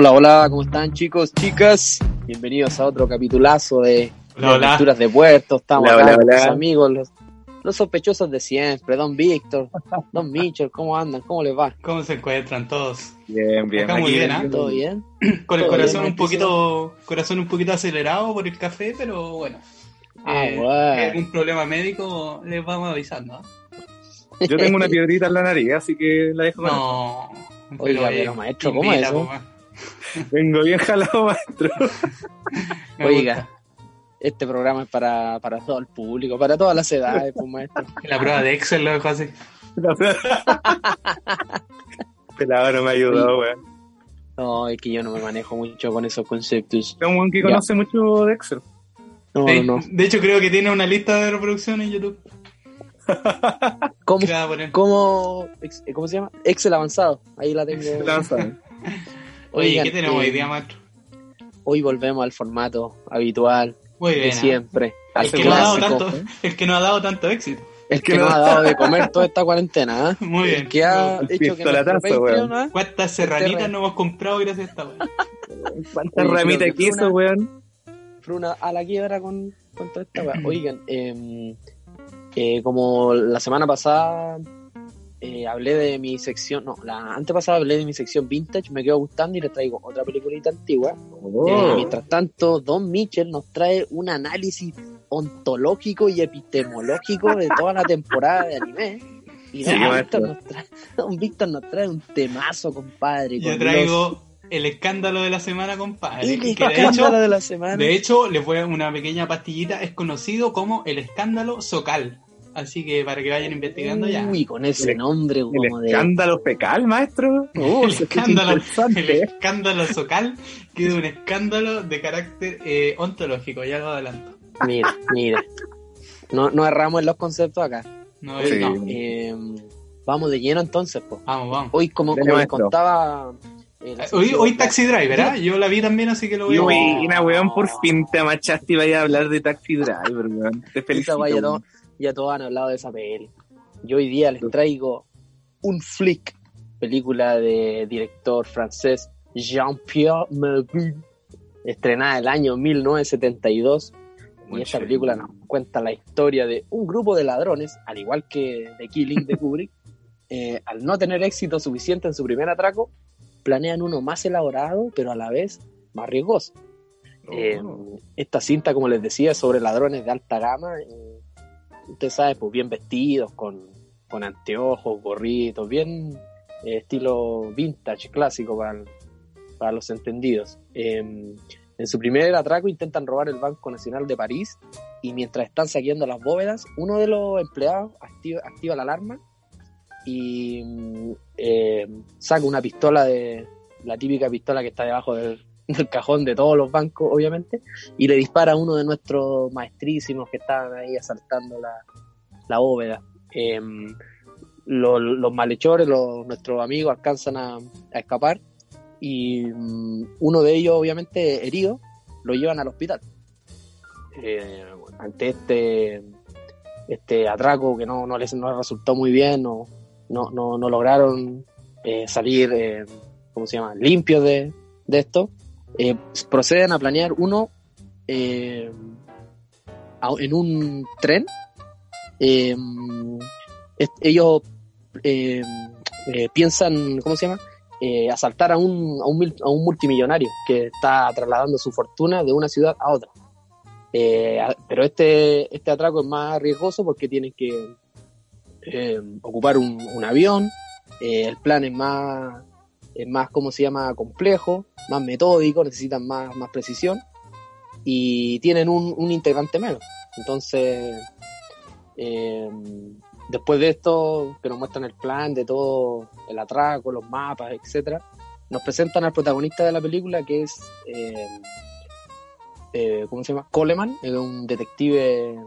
Hola, hola, ¿cómo están chicos, chicas? Bienvenidos a otro capitulazo de, Hola. Aventuras de Puerto. Estamos Hola, acá hola, con hola. los amigos, los, los sospechosos de siempre, Don Víctor, Don Mitchell, ¿cómo andan? ¿Cómo les va? ¿Cómo se encuentran todos? Bien, bien. Acá muy Aquí bien, ¿ah? ¿Todo bien? Con el corazón bien, un poquito, corazón un poquito acelerado por el café, pero bueno. Ah, Eh, bueno. si hay algún problema médico les vamos avisando. ¿ah? Yo tengo una piedrita en la nariz, así que la dejo. No. Oiga, eh, pero, maestro, ¿cómo es eso? Vengo bien jalado, maestro. Oiga, este programa es para, para todo el público, para todas las edades, pues maestro. La prueba de Excel lo dejo así. Pelado no me ha ayudado, weón. No, es que yo no me manejo mucho con esos conceptos. Es un weón que Ya. conoce mucho de Excel. No, Sí, no, no. De hecho, creo que tiene una lista de reproducción en YouTube. ¿Cómo, cómo, ¿Cómo se llama? Excel avanzado. Ahí la tengo. La sabe. Oye, Oigan, ¿qué tenemos eh, hoy día, maestro? Hoy volvemos al formato habitual Muy de bien. ¿ah? siempre. Al El que, no ha dado tanto, el que no ha dado tanto éxito. El que nos ha dado de comer toda esta cuarentena, ¿eh? Muy bien. El que ha El hecho que weón. ¿eh? ¿Cuántas serranitas Terra- no hemos comprado gracias a esta weá? ¿Cuántas ramitas de que queso, weón? fue una a la quiebra con, con toda esta weá. Oigan, eh, eh, como la semana pasada eh, hablé de mi sección, no, la antepasada hablé de mi sección vintage, me quedo gustando y les traigo otra peliculita antigua. Oh. Eh, mientras tanto, Don Mitchell nos trae un análisis ontológico y epistemológico de toda la temporada de anime. Y Don, Sí, Víctor, nos trae, Don Víctor nos trae un temazo, compadre. Yo con traigo el escándalo de la semana, compadre. el que de escándalo hecho, de la semana. de hecho, les voy a una pequeña pastillita. Es conocido como el escándalo Socal. Así que para que vayan investigando ya. Uy, con ese nombre El como de... escándalo fecal, maestro. Uh, el escándalo, el escándalo Socal, que es un escándalo de carácter eh, ontológico, ya lo adelanto. Mira, mira. No, no erramos en los conceptos acá. No, Sí. no. Eh, vamos de lleno entonces, pues. Vamos, vamos. Hoy, como, como les contaba... eh, Hoy, hoy Taxi Driver, ¿ah? Yo la vi también, así que lo voy a Y ver. weón, por fin te amachaste y vaya a hablar de Taxi Driver, weón. Te felicito. Ya todos han hablado de esa peli. Yo hoy día les traigo un flick, película de director francés Jean-Pierre Melville, estrenada el año 1972. Y esta película nos cuenta la historia de un grupo de ladrones, al igual que The Killing de Kubrick, eh, al no tener éxito suficiente en su primer atraco, planean uno más elaborado, pero a la vez más riesgoso. Eh, Oh. esta cinta, como les decía, es sobre ladrones de alta gama. eh, usted sabe, pues bien vestidos, con, con anteojos, gorritos, bien eh, estilo vintage, clásico para, para los entendidos. Eh, en su primer atraco intentan robar el Banco Nacional de París y mientras están saqueando las bóvedas, uno de los empleados activa, activa la alarma y mm, eh, saca una pistola de la típica pistola que está debajo del, del cajón de todos los bancos, obviamente, y le dispara a uno de nuestros maestrísimos que estaban ahí asaltando la, la bóveda. Eh, lo- los malhechores, los- nuestros amigos alcanzan a, escapar y mm, uno de ellos, obviamente herido, lo llevan al hospital. Eh, ante este este atraco que no, no les no resultó muy bien, no, no, no, no lograron eh, salir, eh, ¿cómo se llama?, limpios de, de esto, eh, proceden a planear uno eh, en un tren. est- ellos eh, eh, piensan, ¿cómo se llama?, Eh, asaltar a un, a, un, a un multimillonario que está trasladando su fortuna de una ciudad a otra. Eh, pero este, este atraco es más riesgoso porque tienen que eh, ocupar un, un avión, el plan es más, es más, ¿cómo se llama?, complejo, más metódico, necesitan más, más precisión y tienen un, integrante menos. Entonces, eh, después de esto, que nos muestran el plan de todo, el atraco, los mapas, etcétera, nos presentan al protagonista de la película que es, eh, eh, ¿cómo se llama? Coleman, es un detective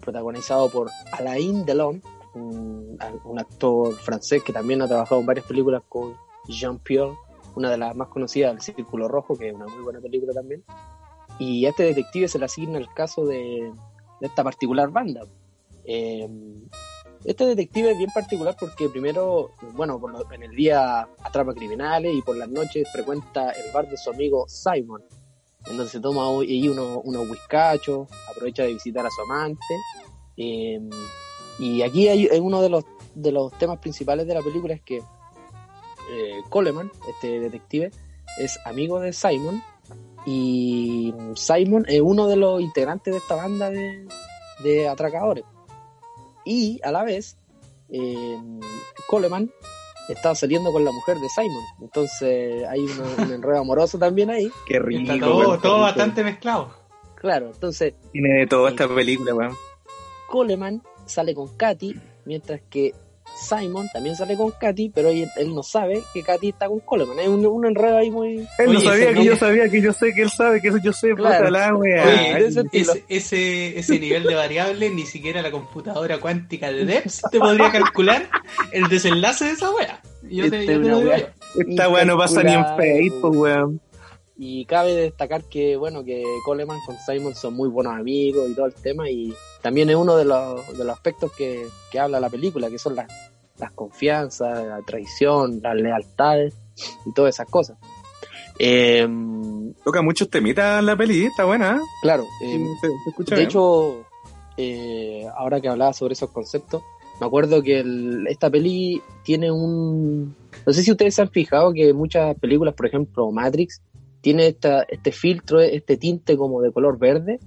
protagonizado por Alain Delon, un, un actor francés que también ha trabajado en varias películas con Jean-Pierre, una de las más conocidas, El Círculo Rojo, que es una muy buena película también. Y a este detective se le asigna el caso de, de esta particular banda. Eh, este detective es bien particular porque primero, bueno, por lo- en el día atrapa criminales y por las noches frecuenta el bar de su amigo Simon, en donde se toma ahí unos, unos whiskachos, aprovecha de visitar a su amante. eh, y aquí hay, hay uno de los, de los temas principales de la película es que eh, Coleman, este detective, es amigo de Simon y Simon es uno de los integrantes de esta banda de, de atracadores. Y a la vez, eh, Coleman estaba saliendo con la mujer de Simon. Entonces hay un, un enredo amoroso también ahí. Qué rico, Está todo, bastante mezclado. Claro, entonces Tiene de todo esta película, weón. Coleman sale con Katy, mientras que Simon también sale con Katy, pero él, él no sabe que Katy está con Coleman. Hay un, un enredo ahí muy... Él no Oye, sabía que yo sabía que yo sé que él sabe que eso yo sé, Claro. la. Oye, ese. Ese, ese, ese nivel de variable ni siquiera la computadora cuántica de Debs te podría calcular el desenlace de esa wea. Yo te, Este yo te una lo digo wea. yo. Esta weá no pasa ni en Facebook, weón. Y cabe destacar que, bueno, que Coleman con Simon son muy buenos amigos y todo el tema, y también es uno de los, de los aspectos que, que habla la película, que son las, las confianzas, la traición, las lealtades y todas esas cosas. Eh, Toca muchos temitas la peli, está buena, ¿eh? claro, eh, se, se escucha de bien. hecho, eh, ahora que hablaba sobre esos conceptos, me acuerdo que el- esta peli tiene un... No sé si ustedes se han fijado que muchas películas, por ejemplo Matrix, tiene esta, este filtro, este tinte como de color verde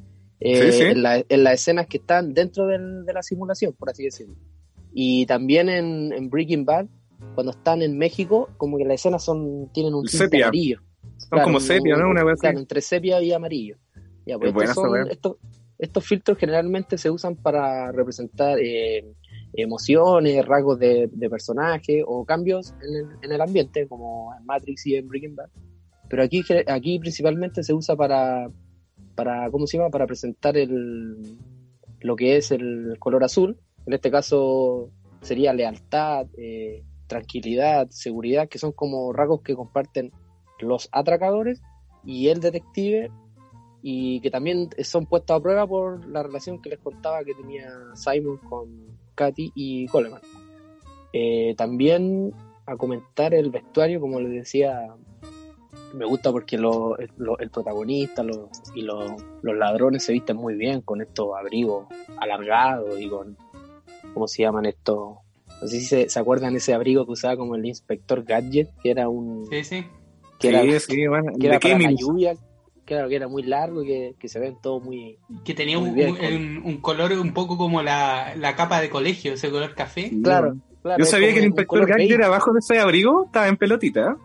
eh, Sí, sí. En, la- en las escenas que están dentro del- de la simulación, por así decirlo. Y también en, en Breaking Bad, cuando están en México, como que las escenas son tienen un tinte amarillo. Son como sepia, ¿no? Una vez Claro, entre sepia y amarillo. Ya, pues estos, esa son- wea. estos, estos filtros generalmente se usan para representar eh, emociones, rasgos de, de personaje o cambios en el, en el ambiente, como en Matrix y en Breaking Bad. Pero aquí, aquí principalmente se usa para, para, ¿cómo se llama? Para presentar el, lo que es el color azul. En este caso sería lealtad, eh, tranquilidad, seguridad, que son como rasgos que comparten los atracadores y el detective y que también son puestos a prueba por la relación que les contaba que tenía Simon con Katy y Coleman. Eh, también a comentar el vestuario, como les decía, me gusta porque lo- lo- el protagonista lo- y lo- los ladrones se visten muy bien con estos abrigos alargados y con, ¿cómo se llaman estos? No sé si se, se acuerdan ese abrigo que usaba como el inspector Gadget, que era un... Sí, sí. Que era, Sí, sí, bueno. que era lluvia, claro, que era muy largo y que, que se ven todo muy... Que tenía Muy un, bien, un- con- un- un color un poco como la, la capa de colegio, ese color café. Claro, claro. Yo sabía que el inspector Gadget beige. abajo de ese abrigo estaba en pelotita.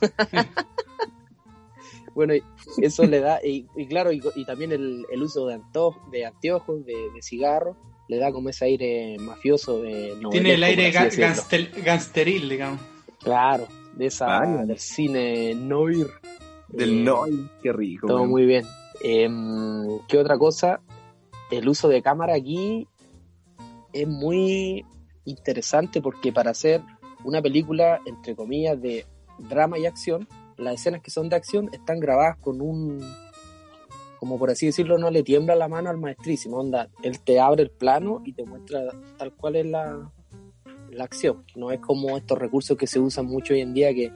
Bueno, y eso le da, y, y claro, y, y también el, el uso de, anto- de anteojos, de, de cigarros, le da como ese aire mafioso de Tiene el aire ga- ganstel- digamos. Claro, de esa, del cine noir. Del Eh, Noy. Qué rico. Todo muy bien. Em, ¿Qué otra cosa? El uso de cámara aquí es muy interesante porque para hacer una película, entre comillas, de drama y acción, las escenas que son de acción están grabadas con un, como por así decirlo, no le tiembla la mano al maestrísimo. Onda, él te abre el plano y te muestra tal cual es la, la acción. No es como estos recursos que se usan mucho hoy en día que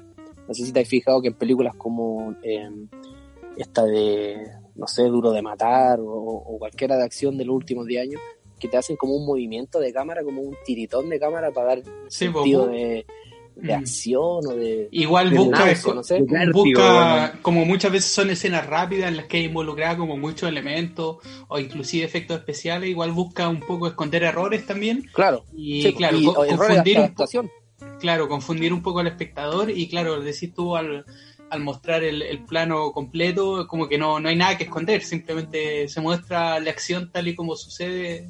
no sé si te has fijado que en películas como em, esta de, no sé, Duro de Matar o, o cualquiera de acción de los últimos 10 años, que te hacen como un movimiento de cámara, como un tiritón de cámara para dar Sí, sentido de, de Mm. acción o de... Igual de busca, dinámico, no sé. de vértigo, busca bueno. como muchas veces son escenas rápidas en las que hay involucrada como muchos elementos o inclusive efectos especiales, igual busca un poco esconder errores también Claro, y sí, claro, y- co- confundir un claro, confundir un poco al espectador y claro, decís tú al al mostrar el, el plano completo, como que no, no hay nada que esconder, simplemente se muestra la acción tal y como sucede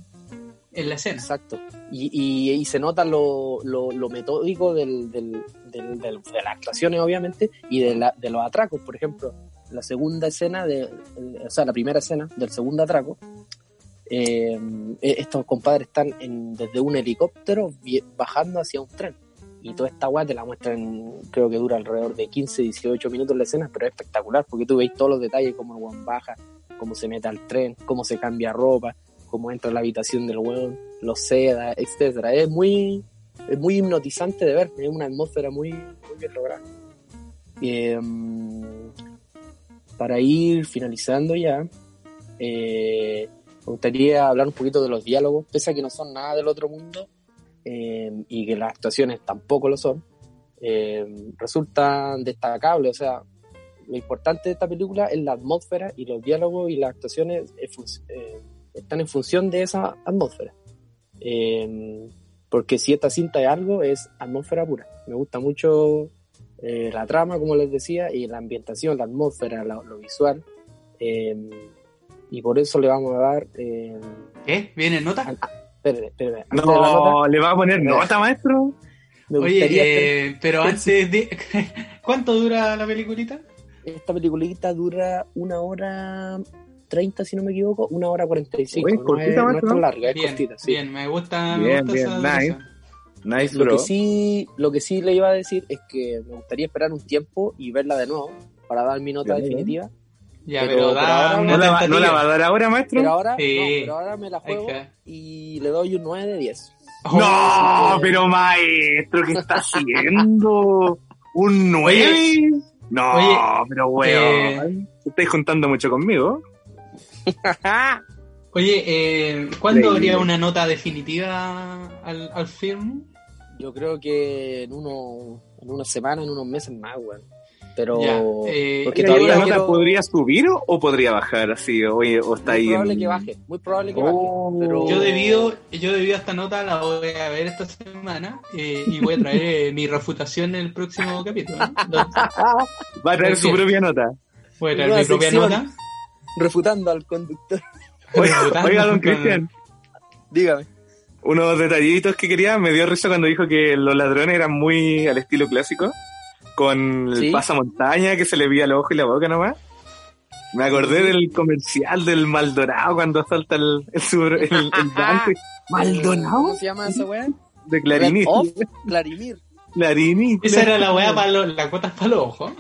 en la escena. Exacto. Y, y, y se nota lo, lo, lo metódico del, del, del- de las actuaciones, obviamente, y de, la, de los atracos. Por ejemplo, la segunda escena, de, eh, o sea, la primera escena del segundo atraco, eh, eh, estos compadres están en- desde un helicóptero bajando hacia un tren. Y toda esta weá te la muestran, creo que dura alrededor de 15, 18 minutos la escena, pero es espectacular porque tú veis todos los detalles, cómo el weón baja, cómo se mete al tren, cómo se cambia ropa, cómo entra la habitación del weón, los seda, etcétera. Es muy, es muy hipnotizante de ver, es una atmósfera muy, muy bien lograda. Eh, para ir finalizando ya, eh, me gustaría hablar un poquito de los diálogos, pese a que no son nada del otro mundo eh, y que las actuaciones tampoco lo son, eh, resultan destacables. O sea, lo importante de esta película es la atmósfera y los diálogos y las actuaciones eh, eh, están en función de esa atmósfera. Eh, porque si esta cinta es algo, es atmósfera pura. Me gusta mucho eh, la trama, como les decía, y la ambientación, la atmósfera, la- lo visual. eh, y por eso le vamos a dar. Eh, ¿Qué? ¿Viene nota? espérate, espérate, nota, No, ¿le va a poner nota, maestro? me Oye, eh, pero antes de... ¿Cuánto dura la peliculita? esta peliculita dura una hora 30, si no me equivoco, una hora 45. Oye, no, cortita, es, no es tan larga, es Bien, cortita, sí. bien, me gusta, me Bien, gusta bien, esa nice. Nice, Lo bro. que, sí, lo que sí le iba a decir es que me gustaría esperar un tiempo y verla de nuevo para dar mi nota Bien, bien. definitiva. Ya, Pero pero, por da ahora una ¿No la, va- ¿No la tentativa. va a dar ahora, maestro? Pero ahora, Sí. no, pero ahora me la juego y le doy un 9 de 10. Oh, No, que- pero maestro, ¿qué está haciendo? ¿Un 9? No, oye, pero weón. Estáis juntando mucho conmigo. Oye, eh, ¿cuándo habría una nota definitiva al, al film? Yo creo que en, uno, en unas semanas, en unos meses más, weón. Pero. Ya, eh, porque todavía ¿La nota quiero- podría subir o, o podría bajar así? Oye, o está muy ahí probable en- que baje, muy probable que Oh. baje. Pero... Yo debido, yo debido a esta nota la voy a ver esta semana eh, y voy a traer eh, mi refutación en el próximo capítulo. Va a traer su Bien. propia nota. Voy a traer mi propia sección. nota. Refutando al conductor. Oiga, don Cristian. Dígame. Unos detallitos que quería, me dio risa cuando dijo que los ladrones eran muy al estilo clásico, con el Sí. pasamontaña que se le veía el ojo y la boca nomás. Me acordé del comercial del Maldonado cuando salta el, el, sur- el, el Dante. ¿Maldonado? ¿Cómo se llama esa weá? De Clarini. Red Off, Clarimir. Clarini. Esa era la weá para los, las cuotas para los ojos.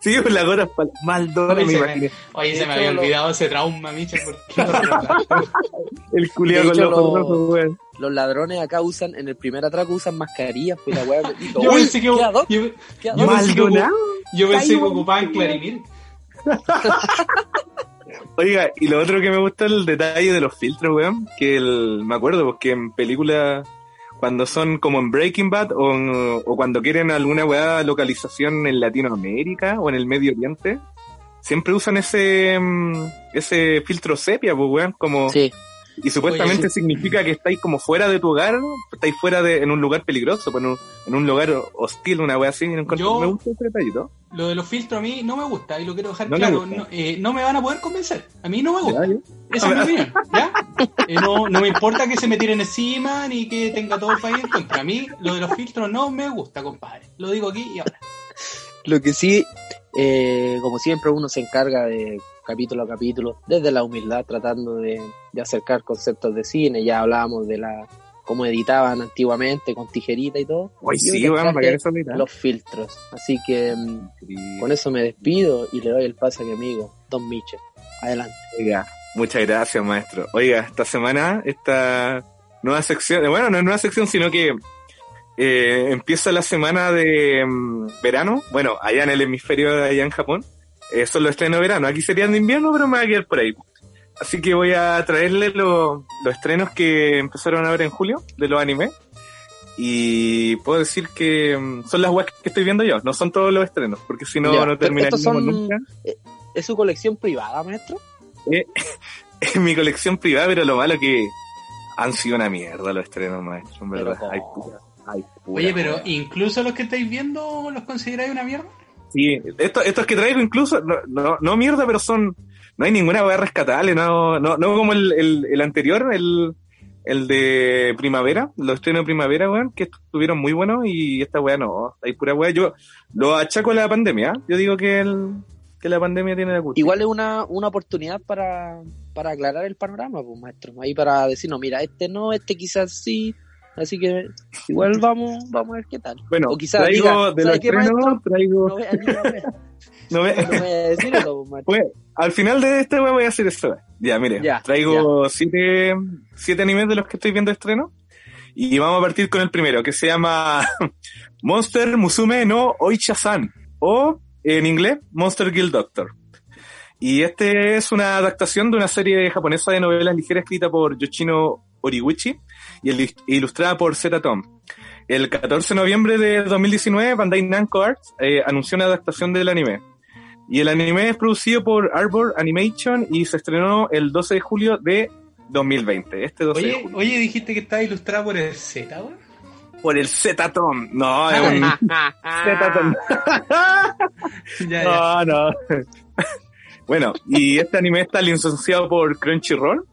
Sí, pues la gota pa- Maldonado, Oye, me se imaginé. Oye, se me había lo- olvidado ese trauma, Micha. El culiado con los ojos lo- rojos, weón. Los ladrones acá usan, en el primer atraco usan mascarillas, pues la weá Yo "Uy, pensé que, ¿qué ad hoc? yo, ¿Qué ad yo hoc?". pensé que- Maldonado. yo pensé que Caigo, ocupaban weón. Clarimir. Oiga, y lo otro que me gusta es el detalle de los filtros, weón. Que el, me acuerdo, porque en películas, cuando son como en Breaking Bad o, o cuando quieren alguna weá localización en Latinoamérica o en el Medio Oriente, siempre usan ese mm, ese filtro sepia, pues, weón. Como, Sí, y supuestamente Oye, significa que estáis como fuera de tu hogar, estáis fuera de, en un lugar peligroso, pues, en un, en un lugar hostil, una weá así. encuentro- Yo- Me gusta ese detallito. Lo de los filtros a mí no me gusta y lo quiero dejar No claro. No, eh, no me van a poder convencer. A mí no me gusta. Ya. Esa es mi opinión, ¿ya? Eh, no, no me importa que se me tiren encima ni que tenga todo el país en contra. A mí lo de los filtros no me gusta, compadre. Lo digo aquí y ahora. Lo que sí, eh, como siempre, uno se encarga de capítulo a capítulo, desde la humildad, tratando de, de acercar conceptos de cine. Ya hablábamos de la cómo editaban antiguamente con tijerita y todo. Sí, hoy mira. los filtros. Así que mm, con eso me despido y le doy el pase a mi amigo, Don Michel. Adelante. Oiga, muchas gracias, maestro. Oiga, esta semana, esta nueva sección, bueno, no es nueva sección, sino que eh, empieza la semana de mm, verano. Bueno, allá en el hemisferio, allá en Japón, eh, son los estrenos de verano. Aquí serían de invierno, pero me va a quedar por ahí. Así que voy a traerle lo- los estrenos que empezaron a ver en julio de los animes. Y puedo decir que mm, son las webs que estoy viendo yo, no son todos los estrenos, porque si no, Ya, no son- nunca. ¿Es su colección privada, maestro? en mi colección privada, pero lo malo que han sido una mierda los estrenos, maestro, en verdad. Pero Hay pura, hay pura Oye, pero incluso los que estáis viendo los consideráis una mierda. Sí. Esto, estos que traigo incluso, no, no, no mierda, pero son, no hay ninguna weá rescatable, no, no, no como el, el, el anterior, el, el de primavera, los estrenos de primavera, weón, que estuvieron muy buenos y esta weá no, hay pura weá. Yo lo achaco a la pandemia, ¿eh? yo digo que el, que la pandemia tiene la culpa. Igual es una, una oportunidad para, para aclarar el panorama, pues, maestro. Ahí para decirnos, mira, este no, este quizás sí. Así que igual vamos, vamos a ver qué tal. Bueno, o quizás traigo diga, de los ¿sabe qué, estrenos, traigo, No no voy a decir eso, pues, al final de este voy a hacer eso. Ya, mire, Ya, traigo siete, siete animes de los que estoy viendo estreno. Y vamos a partir con el primero, que se llama Monster Musume no Oicha-san. O, en inglés, Monster Guild Doctor. Y este es una adaptación de una serie japonesa de novelas ligeras escrita por Yoshino Origuchi y el- ilustrada por Zeta Tom. El 14 de noviembre de 2019, Bandai Namco Arts eh, anunció una adaptación del anime. Y el anime es producido por Arbor Animation y se estrenó el 12 de julio de 2020. Este 12 de Oye, julio. oye, dijiste que estaba ilustrado por el Z. Por el Z-Tom. No, es un. Z-Tom. No, no. bueno, y este anime está licenciado por Crunchyroll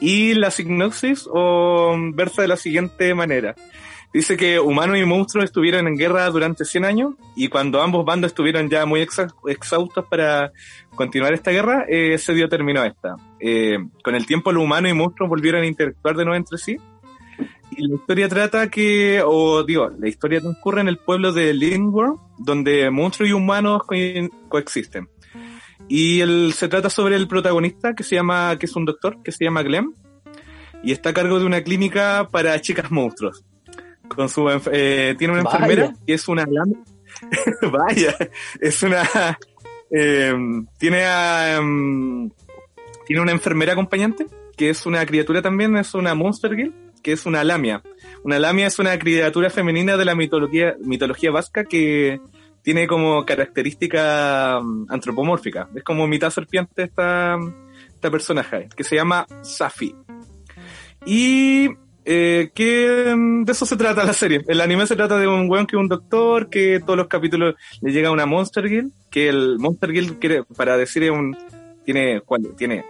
y la sinopsis o versa de la siguiente manera. Dice que humanos y monstruos estuvieron en guerra durante 100 años y cuando ambos bandos estuvieron ya muy exa- exhaustos para continuar esta guerra, eh, se dio término a esta. Eh, con el tiempo los humanos y monstruos volvieron a interactuar de nuevo entre sí y la historia trata que, o digo, la historia transcurre en el pueblo de Lindworm, donde monstruos y humanos co- coexisten. Y el, se trata sobre el protagonista, que se llama, que es un doctor, que se llama Glenn, y está a cargo de una clínica para chicas monstruos. Con su, eh, tiene una Vaya. enfermera que es una vaya, es una, eh, tiene a, em, tiene una enfermera acompañante, que es una criatura también, es una Monster Girl, que es una lamia. Una lamia es una criatura femenina de la mitología, mitología vasca que tiene como característica mm, antropomórfica. Es como mitad serpiente esta, esta personaje, que se llama Safi. Y eh, que mm, de eso se trata la serie. El anime se trata de un weón que es un doctor, que todos los capítulos le llega una Monster Guild, que el Monster Guild quiere, para decir es un, tiene, ¿cuál? tiene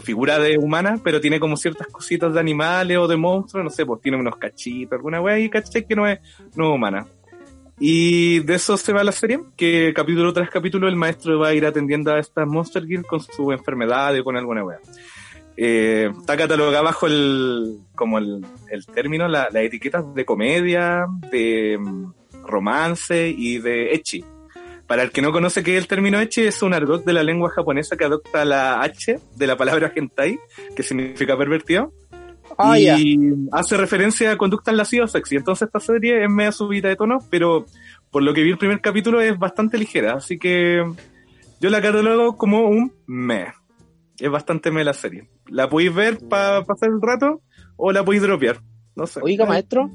figura de humana, pero tiene como ciertas cositas de animales o de monstruos, no sé, pues tiene unos cachitos, alguna wea y caché que no es, no es humana. Y de eso se va la serie, que capítulo tras capítulo el maestro va a ir atendiendo a estas Monster Guild con su enfermedad o con alguna wea. Eh, está catalogada bajo el, como el, el término, la, la etiqueta de comedia, de mm, romance y de echi. Para el que no conoce qué es el término echi, es un argot de la lengua japonesa que adopta la H de la palabra hentai, que significa pervertido, Ah, y hace referencia a conductas lascivas sexy. Entonces esta serie es media subida de tono, pero por lo que vi el primer capítulo es bastante ligera, así que yo la catalogo como un me. Es bastante me la serie. La podéis ver para pasar el rato o la podéis dropear. No sé. Oiga, maestro,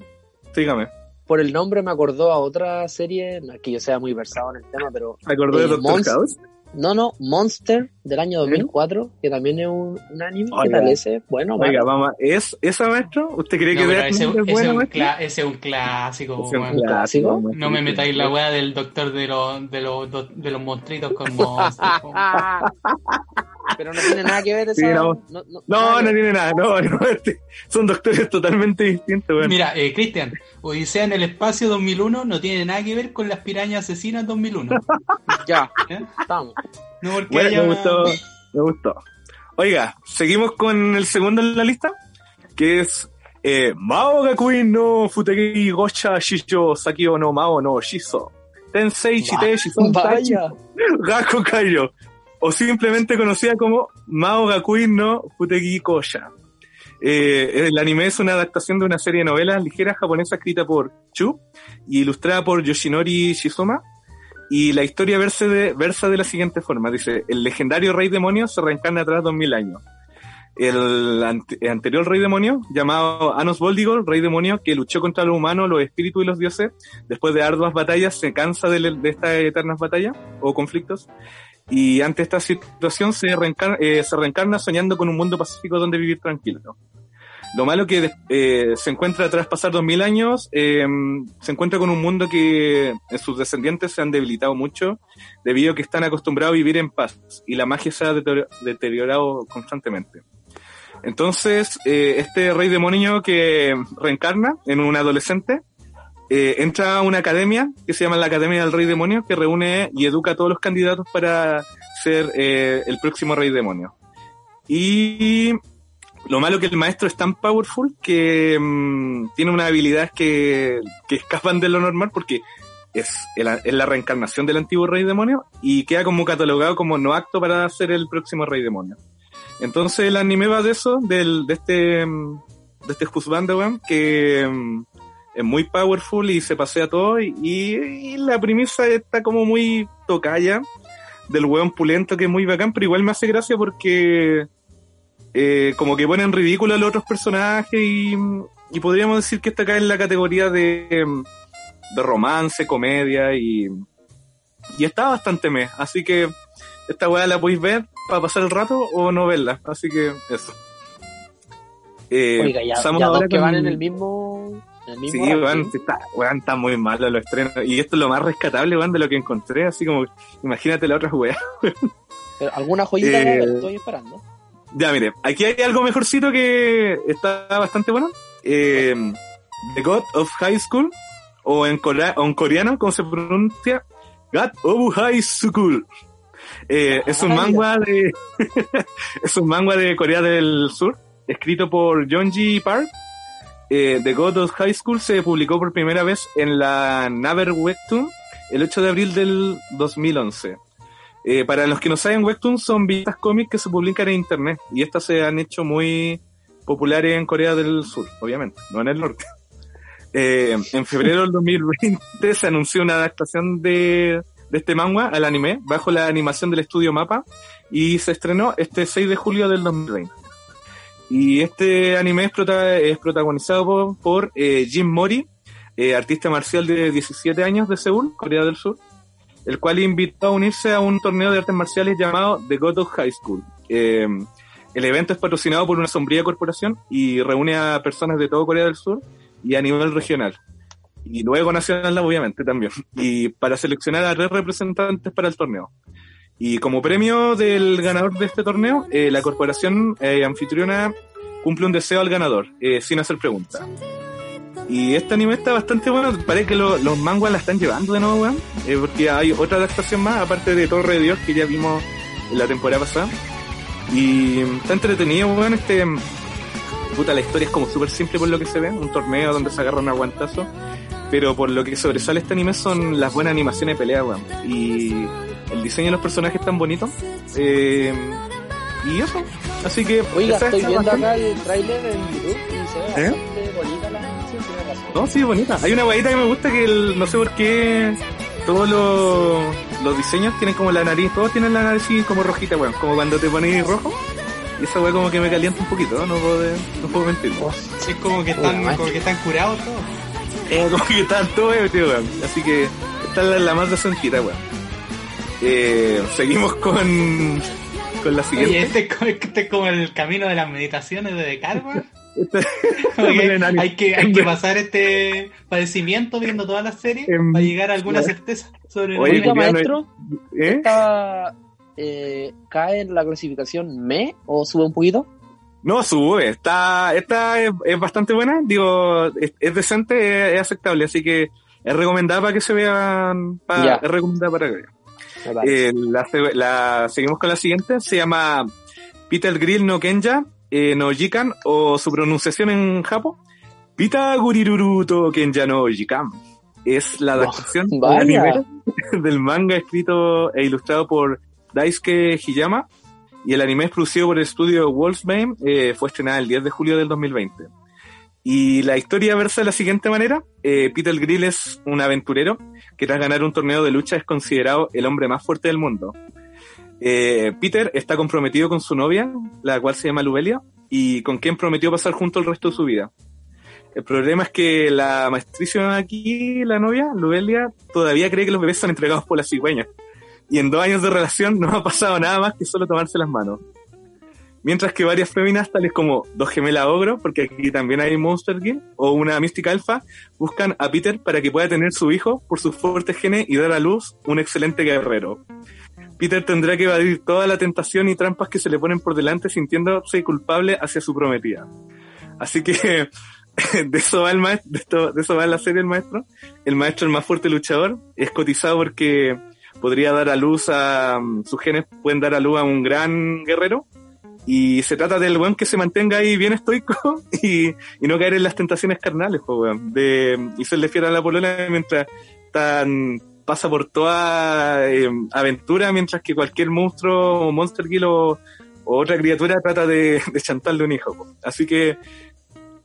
Dígame. por el nombre me acordó a otra serie, no es que yo sea muy versado en el tema, pero ¿Te acordás de Eh, Doctor Monst- House? No, no, Monster del año 2004, que también es un, un anime, ¿qué tal ese? Bueno, Oiga, vamos. ¿Es esa, maestro? ¿Usted cree No, que Death ese, bueno, un maestro? cla- ese es un clásico, Ese es un weón. clásico. maestro. No me metáis la weá del doctor de los, de los, de los monstruitos con monstruos. po. pero no tiene nada que ver esa... Sí, no. no, no, No, nada no que- tiene nada. No, no, este- son doctores totalmente distintos, weón. Mira, eh, Cristian, Odisea en el espacio 2001 no tiene nada que ver con las pirañas asesinas 2001. Ya, ¿eh? estamos. No porque Bueno, haya me una- gustó, me gustó. Oiga, seguimos con el segundo en la lista, que es eh, Mao Gakuin no Futeki Gocha Shisho Sakio no Mao no Shiso. Tensei Shite Shison. Gaku Kairo. O simplemente conocida como Mao Gakuin no Futeki Gocha. Eh, el anime es una adaptación de una serie de novelas ligeras japonesa escrita por Chu y ilustrada por Yoshinori Shizuma. Y la historia versa de, de la siguiente forma. Dice, el legendario rey demonio se reencarna tras dos mil años. El, ante- el anterior rey demonio, llamado Anos Voldigor, rey demonio que luchó contra los humanos, los espíritus y los dioses, después de arduas batallas, se cansa de, de estas eternas batallas o conflictos. Y ante esta situación se reencarna, eh, se reencarna soñando con un mundo pacífico donde vivir tranquilo. Lo malo que eh, se encuentra tras pasar dos mil años, eh, se encuentra con un mundo que eh, sus descendientes se han debilitado mucho debido a que están acostumbrados a vivir en paz y la magia se ha deterior- deteriorado constantemente. Entonces, este rey demonio que reencarna en un adolescente eh, entra a una academia que se llama la Academia del Rey Demonio, que reúne y educa a todos los candidatos para ser eh, el próximo Rey Demonio. Y lo malo que el maestro es tan powerful que mm, tiene unas habilidades que, que escapan de lo normal porque es, es la reencarnación del antiguo Rey Demonio y queda como catalogado como no apto para ser el próximo Rey Demonio. Entonces el anime va de eso, del, de este mm, de este weón, que mm, es muy powerful y se pasea todo y, y la premisa está como muy tocaya del weón pulento que es muy bacán, pero igual me hace gracia porque eh, como que ponen ridículo a los otros personajes y, y podríamos decir que está acá en la categoría de, de romance, comedia y, y está bastante mes, así que esta weá la podéis ver para pasar el rato o no verla, así que eso. Eh, Oiga, ya, ya dos que van en el mismo. Sí, weón, está, weón, está muy malo los estrenos. Y esto es lo más rescatable, weón, de lo que encontré. Así como, imagínate la otra weá. Pero alguna joyita Eh, estoy esperando. Ya, mire, aquí hay algo mejorcito que está bastante bueno. Eh, The God of High School, o en, cora- o en coreano, ¿cómo se pronuncia? God of High School. Eh, es un Ah, manga de es un manga de Corea del Sur, escrito por Jeonji Park. Eh, The God of High School se publicó por primera vez en la Naver Webtoon el 8 de abril del 2011. Eh, para los que no saben, Webtoon son vistas cómics que se publican en internet y estas se han hecho muy populares en Corea del Sur, obviamente, no en el norte. Eh, en febrero del 2020 se anunció una adaptación de, de este manga al anime bajo la animación del estudio Mapa y se estrenó este 6 de julio del 2020. Y este anime es, prota- es protagonizado por, eh, Jim Mori, eh, artista marcial de 17 años de Seúl, Corea del Sur, el cual invitó a unirse a un torneo de artes marciales llamado The God of High School. Eh, el evento es patrocinado por una sombría corporación y reúne a personas de todo Corea del Sur y a nivel regional. Y luego nacional, obviamente, también. Y para seleccionar a tres representantes para el torneo. Y como premio del ganador de este torneo, eh, la corporación eh, anfitriona cumple un deseo al ganador, eh, sin hacer preguntas. Y este anime está bastante bueno, parece que lo- los manguas la están llevando de nuevo, weón. eh, porque hay otra adaptación más, aparte de Torre de Dios, que ya vimos en la temporada pasada. Y está entretenido, weón, este... Puta, la historia es como súper simple por lo que se ve, un torneo donde se agarra un aguantazo. Pero por lo que sobresale este anime son las buenas animaciones de pelea, weón. Y el diseño de los personajes tan bonito. Eh, y eso. Así que... Oiga, estoy está viendo bastante- acá el trailer en YouTube y se ve ¿Eh? bastante bonita la animación, tiene razón. No, sí, bonita. Hay una guayita que me gusta que el- no sé por qué todos los, los diseños tienen como la nariz, todos tienen la nariz como rojita, weón. Como cuando te pones rojo. Y esa weá como que me calienta un poquito, ¿no? No puedo, no puedo mentir. Oh, Es como que están, Uy, como que están curados todos. Eh, como que están todos tío, weón. Así que esta es la, la más decentita, weón. Eh, seguimos con, con la siguiente. Oye, este es, como, este es como el camino de las meditaciones de en anime. hay que hay que pasar este padecimiento viendo todas las series para llegar a alguna certeza sobre el Oye, hay- maestro, ¿Eh? ¿esta, eh, ¿cae en la clasificación me o sube un poquito? No, sube. Está, esta es, es bastante buena. Digo, es, es decente, es, es aceptable. Así que es recomendada para que se vean. pa- Ya. es recomendada para que vean. Parece. Eh, la, la- seguimos con la siguiente. Se llama Peter Grill no Kenja eh, no Jikan o su pronunciación en japo. Pita Guriruruto Kenja no Jikan. Es la adaptación del Vaya. anime del manga escrito e ilustrado por Daisuke Hiyama y el anime es producido por el estudio Wolfsbane, eh, fue estrenada el 10 de julio del 2020. Y la historia versa de la siguiente manera. Eh, Peter Grill es un aventurero que tras ganar un torneo de lucha es considerado el hombre más fuerte del mundo. Eh, Peter está comprometido con su novia, la cual se llama Lubelia, y con quien prometió pasar junto el resto de su vida. El problema es que la maestricia aquí, la novia, Lubelia, todavía cree que los bebés son entregados por la cigüeña. Y en dos años de relación no ha pasado nada más que solo tomarse las manos. Mientras que varias féminas, tales como dos gemelas ogro, porque aquí también hay Monster Girl, o una mística alfa, buscan a Peter para que pueda tener su hijo por sus fuertes genes y dar a luz un excelente guerrero. Peter tendrá que evadir toda la tentación y trampas que se le ponen por delante sintiéndose culpable hacia su prometida. Así que de eso va el maestro, de, de eso va la serie el maestro. El maestro el más fuerte luchador, es cotizado porque podría dar a luz a mm, sus genes pueden dar a luz a un gran guerrero y se trata del weón que se mantenga ahí bien estoico y, y no caer en las tentaciones carnales, pues, weón. De, y se le fiera a la polola mientras tan, pasa por toda eh, aventura, mientras que cualquier monstruo o monster kill o, otra criatura trata de, de chantarle un hijo. Así que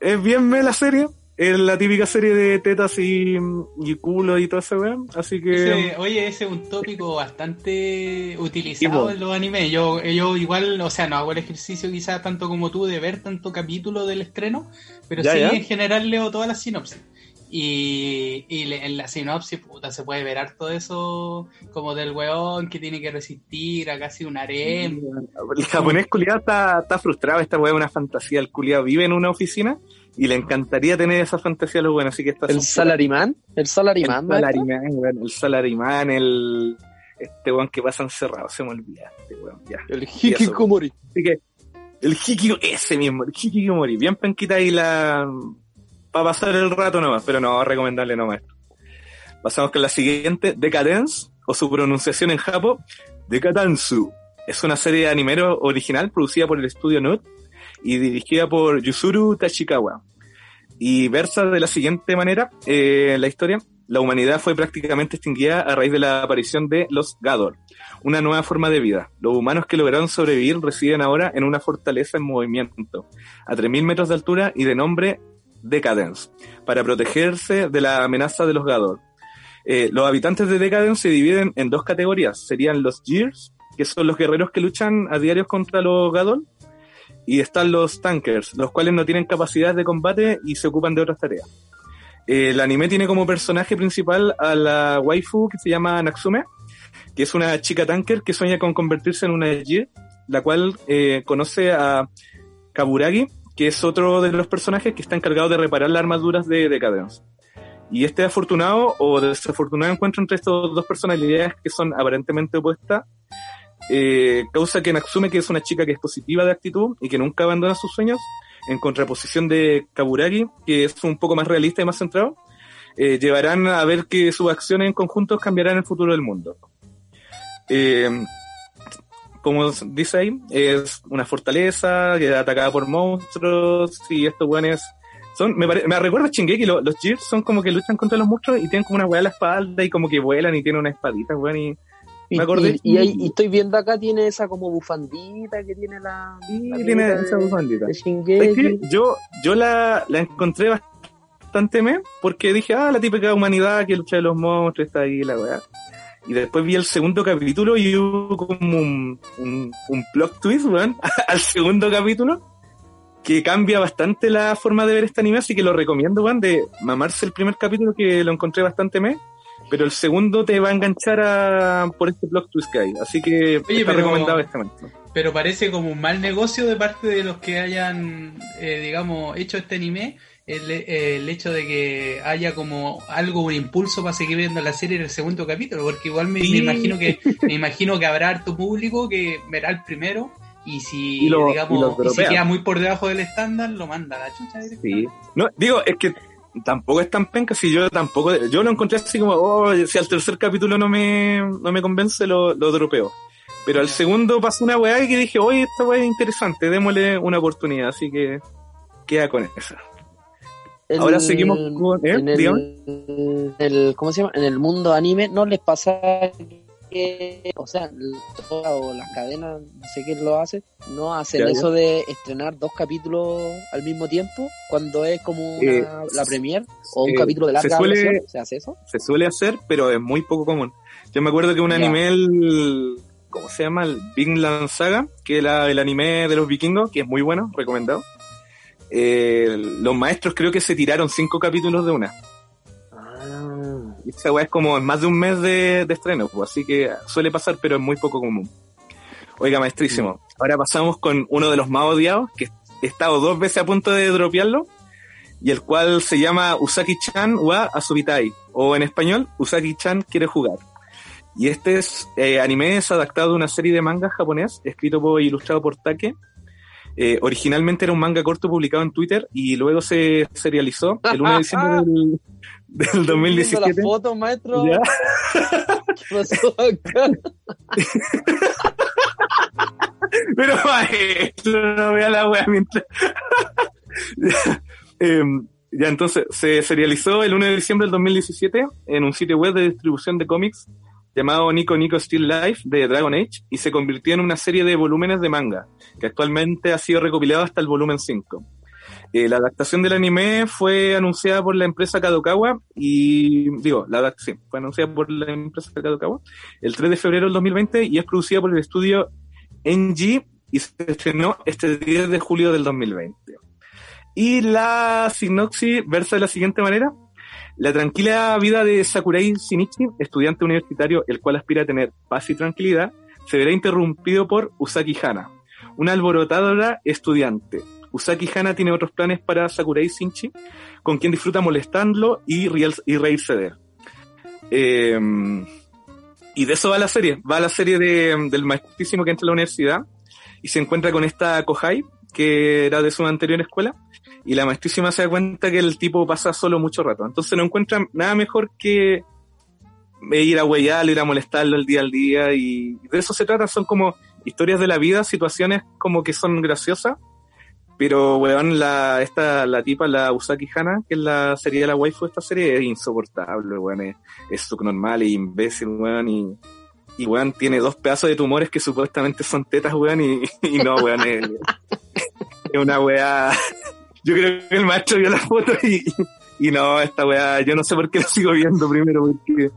es bien me la serie. Es la típica serie de tetas y, y culo y todo ese weón. Así que... Ese- oye, ese es un tópico bastante utilizado en los animes. Yo, yo igual, o sea, no hago el ejercicio quizás tanto como tú de ver tanto capítulo del estreno, pero Ya, sí ya. en general leo todas las sinopsis. Y, y en la sinopsis, puta, se puede ver harto eso como del weón que tiene que resistir a casi un harem. El japonés culiado está, está frustrado, esta weá es una fantasía, el culiado vive en una oficina y le encantaría tener esa fantasía a los buenos, así que está El salarimán, el salarimán, el salarimán, weón, el salarimán, el este weón que pasa encerrado, se me olvida, este weón, ya. el hikikomori. Así que el hiki, ese mismo, el hikikomori, bien penquita ahí la para pasar el rato nomás, pero no, recomendable nomás. Pasamos con la siguiente, Decadence, o su pronunciación en japo, Dekadansu. Es una serie de animero original producida por el estudio Nut y dirigida por Yusuru Tachikawa. Y versa de la siguiente manera eh, la historia. La humanidad fue prácticamente extinguida a raíz de la aparición de los Gador, una nueva forma de vida. Los humanos que lograron sobrevivir residen ahora en una fortaleza en movimiento, a 3.000 metros de altura y de nombre Decadence, para protegerse de la amenaza de los Gador. Eh, los habitantes de Decadence se dividen en dos categorías. Serían los Gears, que son los guerreros que luchan a diario contra los Gadol, y están los Tankers, los cuales no tienen capacidad de combate y se ocupan de otras tareas. Eh, el anime tiene como personaje principal a la waifu que se llama Natsume, que es una chica tanker que sueña con convertirse en una Gear, la cual eh, conoce a Kaburagi, que es otro de los personajes que está encargado de reparar las armaduras de Decadence. Y este afortunado o desafortunado encuentro entre estas dos personalidades que son aparentemente opuestas eh, causa que Natsume, que es una chica que es positiva de actitud y que nunca abandona sus sueños, en contraposición de Kaburagi, que es un poco más realista y más centrado, eh, llevarán a ver que sus acciones en conjunto cambiarán el futuro del mundo. Eh, como dice ahí, es una fortaleza que es atacada por monstruos y estos weones son, me, pare- me recuerda a Shingeki, lo- los Gears son como que luchan contra los monstruos y tienen como una weá a la espalda y como que vuelan y tienen una espadita, weón, y Y, Me acordé. y- y ahí- y estoy viendo acá, tiene esa como bufandita que tiene la. Sí, la tiene esa de- bufandita. de Es que yo, yo la, la encontré bastante me porque dije, ah, la típica humanidad que lucha de los monstruos está ahí, la weá. Y después vi el segundo capítulo y hubo como un, un, un plot twist, weón, al segundo capítulo, que cambia bastante la forma de ver este anime, así que lo recomiendo, weón, de mamarse el primer capítulo que lo encontré bastante me, pero el segundo te va a enganchar a, por este twist que hay. Así que está pero- recomendado este momento. Pero parece como un mal negocio de parte de los que hayan, eh, digamos, hecho este anime. El, el hecho de que haya como algo, un impulso para seguir viendo la serie en el segundo capítulo, porque igual me, Sí. me imagino que me imagino que habrá harto público que verá el primero y si Y lo- y digamos y si queda muy por debajo del estándar lo manda a la chucha Sí. No, digo, es que tampoco es tan penca si yo tampoco, yo lo encontré así como, oh, si al tercer capítulo no me, no me convence, lo, lo dropeo. Pero al segundo pasó una weá y que dije, oye, esta weá es interesante, démosle una oportunidad, así que queda con esa. El- Ahora seguimos con- ¿eh? en el- ¿cómo se llama? En el mundo anime no les pasa que, o sea, todas o las cadenas, no sé quién lo hace, no hacen eso de estrenar dos capítulos al mismo tiempo cuando es como una- Eh, la premier o un eh, capítulo de se larga suele- duración, ¿se hace eso? Se suele hacer, pero es muy poco común. Yo me acuerdo que un anime, el, ¿cómo se llama? El Vinland Saga, que es el anime de los vikingos, que es muy bueno, recomendado. Eh, los maestros creo que se tiraron cinco capítulos de una. Ah, Y esa weá es como en más de un mes de, de estreno, pues, así que suele pasar, pero es muy poco común. Oiga, maestrísimo. Ahora pasamos con uno de los más odiados, que he estado dos veces a punto de dropearlo, y el cual se llama Usaki-chan wa Asubitai, o en español, Usaki-chan quiere jugar. Y este es, eh, anime es adaptado de una serie de mangas japonés, escrito por, e ilustrado por Take. Eh, originalmente era un manga corto publicado en Twitter y luego se serializó el 1 de diciembre del, del 2017. la foto, maestro? ¿Ya? ¿Qué pasó acá? Pero maestro, no vea la wea mientras. ya, em, ya, entonces se serializó el 1 de diciembre del 2017 en un sitio web de distribución de cómics llamado Nico Nico Still Life de Dragon Age y se convirtió en una serie de volúmenes de manga que actualmente ha sido recopilado hasta el volumen 5. Eh, la adaptación del anime fue anunciada por la empresa Kadokawa y, digo, la adaptación fue anunciada por la empresa Kadokawa el 3 de febrero del 2020 y es producida por el estudio NG y se estrenó este 10 de julio del 2020. Y la sinopsis versa de la siguiente manera. La tranquila vida de Sakurai Shinichi, estudiante universitario el cual aspira a tener paz y tranquilidad, se verá interrumpido por Usaki Hana, una alborotadora estudiante. Usaki Hana tiene otros planes para Sakurai Shinichi, con quien disfruta molestándolo y, y reírse de él. Eh, y de eso va la serie. Va la serie de, del maestrísimo que entra a la universidad y se encuentra con esta Kohai, que era de su anterior escuela, y la maestrísima se da cuenta que el tipo pasa solo mucho rato. Entonces no encuentra nada mejor que ir a huellarlo, ir a molestarlo el día al día, y de eso se trata, son como historias de la vida, situaciones como que son graciosas, pero weón, la, esta, la tipa, la Usaki Hana, que es la serie de la waifu de esta serie, es insoportable, weón, es, es subnormal e imbécil, weón, y, y weón tiene dos pedazos de tumores que supuestamente son tetas, weón, y, y no, weón, es, una weá. Yo creo que el maestro vio la foto y, y no, esta weá, yo no sé por qué la sigo viendo primero, porque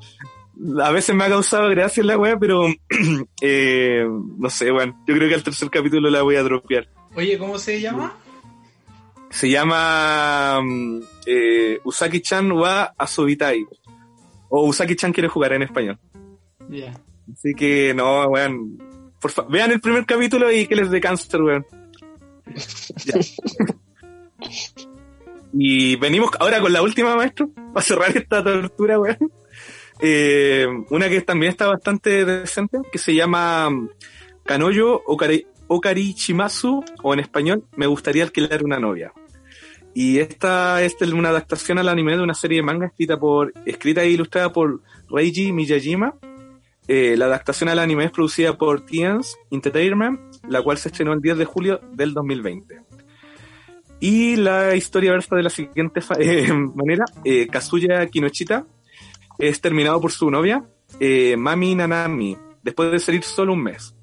a veces me ha causado gracia la weá, pero eh, no sé, weón, yo creo que al tercer capítulo la voy a dropear. Oye, ¿cómo se llama? Se llama mm, eh, Usaki-chan wa Asubitai. O Usaki-chan quiere jugar en español. Ya. Así que no, weón. Por fa- vean el primer capítulo y que les dé cáncer, weón. Ya. y venimos ahora con la última, maestro, para cerrar esta tortura, weón. Eh, una que también está bastante decente, que se llama mm, Kanoyo Okari, Okarichimasu, o en español, Me gustaría alquilar una novia. Y esta es una adaptación al anime de una serie de manga escrita por escrita e ilustrada por Reiji Miyajima. Eh, la adaptación al anime es producida por Tiens Entertainment, la cual se estrenó el 10 de julio del 2020. Y la historia versa de la siguiente eh, manera: eh, Kazuya Kinochita es terminado por su novia, eh, Mami Nanami, después de salir solo un mes.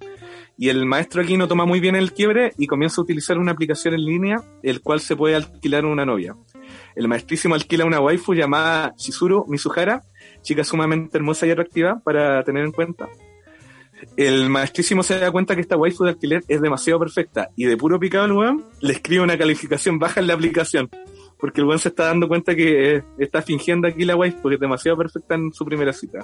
Y el maestro aquí no toma muy bien el quiebre y comienza a utilizar una aplicación en línea, el cual se puede alquilar una novia. El maestrísimo alquila una waifu llamada Shizuru Mizuhara, chica sumamente hermosa y atractiva para tener en cuenta. El maestrísimo se da cuenta que esta waifu de alquiler es demasiado perfecta y de puro picado el weón le escribe una calificación baja en la aplicación. Porque el weón se está dando cuenta que eh, está fingiendo aquí la waifu porque es demasiado perfecta en su primera cita.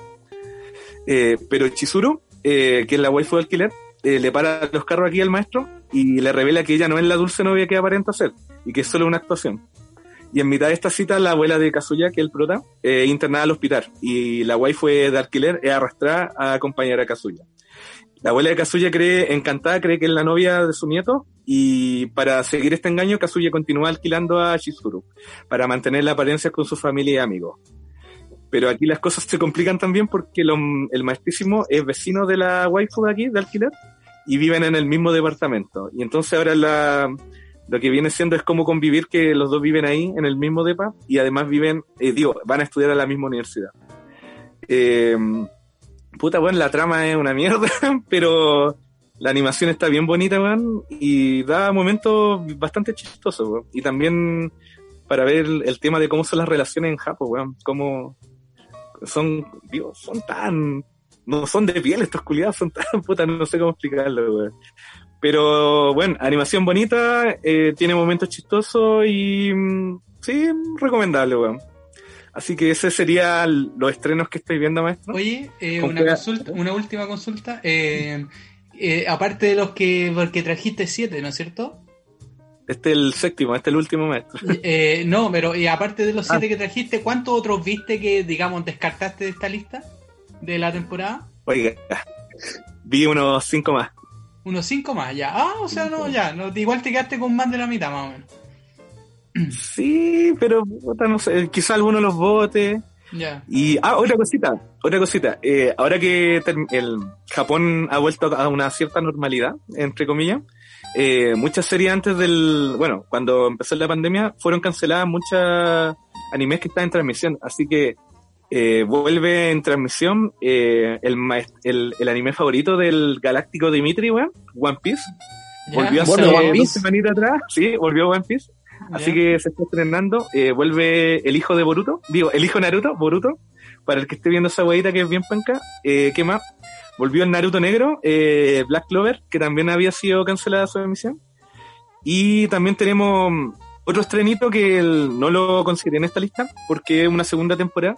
Eh, pero Chizuru, eh, que es la waifu de alquiler, eh, le para los carros aquí al maestro y le revela que ella no es la dulce novia que aparenta ser y que es solo una actuación. Y en mitad de esta cita, la abuela de Kazuya, que es el prota, eh, internada al hospital y la waifu de alquiler es arrastrada a acompañar a Kazuya. La abuela de Kazuya cree, encantada, cree que es la novia de su nieto y para seguir este engaño, Kazuya continúa alquilando a Shizuru para mantener la apariencia con su familia y amigos. Pero aquí las cosas se complican también porque lo- el maestrísimo es vecino de la waifu de aquí, de alquiler, y viven en el mismo departamento. Y entonces ahora la, lo que viene siendo es cómo convivir que los dos viven ahí, en el mismo depa, y además viven, eh, digo, van a estudiar a la misma universidad. Eh, puta, bueno, la trama es una mierda, pero la animación está bien bonita, weón, y da momentos bastante chistosos, weón. Y también para ver el, el tema de cómo son las relaciones en Japón, weón, cómo son, digo, son tan, no son de piel estos culiados, son tan, puta, no sé cómo explicarlo, weón. Pero bueno, animación bonita, eh, tiene momentos chistosos y mm, sí, recomendable, weón. Así que ese serían los estrenos que estoy viendo, maestro. Oye, eh, ¿Con una consulta, una última consulta. Eh, aparte de los que, porque trajiste siete, ¿no es cierto? Este es el séptimo, este es el último maestro. Eh, no, pero y aparte de los Ah. siete que trajiste, ¿cuántos otros viste que, digamos, descartaste de esta lista de la temporada? Oiga, vi unos cinco más. Unos cinco más, ya. Ah, o sea, no, ya. No, igual te quedaste con más de la mitad, más o menos. Sí, pero puta, no sé, quizá alguno los vote. Ya. Y, ah, otra cosita, otra cosita. Eh, ahora que el Japón ha vuelto a una cierta normalidad, entre comillas, eh, muchas series antes del, bueno, cuando empezó la pandemia, fueron canceladas muchas animes que están en transmisión. Así que eh, vuelve en transmisión eh, el, el, el anime favorito del galáctico Dimitri, weón, One Piece. Volvió hace Bueno, One dos Piece. semanitas atrás, sí, volvió One Piece. Así que se está estrenando. eh, vuelve el hijo de Boruto. Digo, el hijo de Naruto, Boruto. Para el que esté viendo esa huevita que es bien panca. Eh, ¿Qué más? Volvió el Naruto Negro, eh, Black Clover, que también había sido cancelada su emisión. Y también tenemos mm, otro estrenito que el- no lo consideré en esta lista, porque es una segunda temporada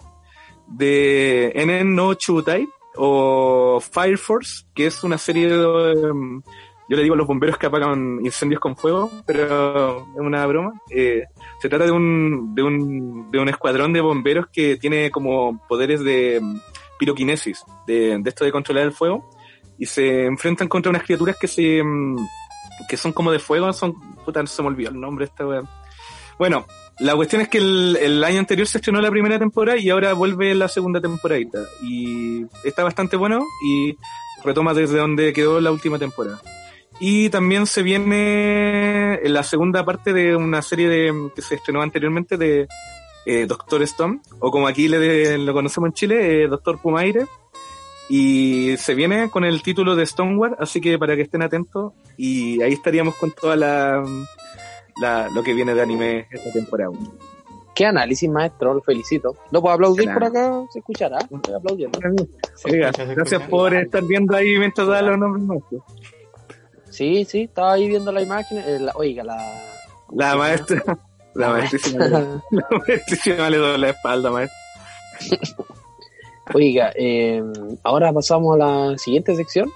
de Enen no Chubutai o Fire Force, que es una serie de, mm, yo le digo los bomberos que apagan incendios con fuego, pero es una broma. Eh, se trata de un, de un, de un escuadrón de bomberos que tiene como poderes de mm, piroquinesis, de, de esto de controlar el fuego, y se enfrentan contra unas criaturas que se, mm, que son como de fuego, son, puta, no se me olvidó el nombre esta wea. Bueno, la cuestión es que el, el año anterior se estrenó la primera temporada y ahora vuelve la segunda temporadita. Y está bastante bueno y retoma desde donde quedó la última temporada. Y también se viene la segunda parte de una serie de, que se estrenó anteriormente de eh, Doctor Stone, o como aquí le, lo conocemos en Chile, eh, Doctor Pumaire. Y se viene con el título de Stonewall, así que para que estén atentos. Y ahí estaríamos con toda la, la lo que viene de anime esta temporada. Qué análisis, maestro, lo felicito. ¿No puedo aplaudir Claro. por acá? ¿Se escuchará? Estoy aplaudiendo. Se Oiga, escucha, gracias por estar viendo ahí mientras da los nombres nuestros. Sí, sí, estaba ahí viendo la imagen. eh, la- oiga, la... La maestra, la maestrísima, le- la maestrísima le doy la espalda, maestra. Oiga, eh, ahora pasamos a la siguiente sección.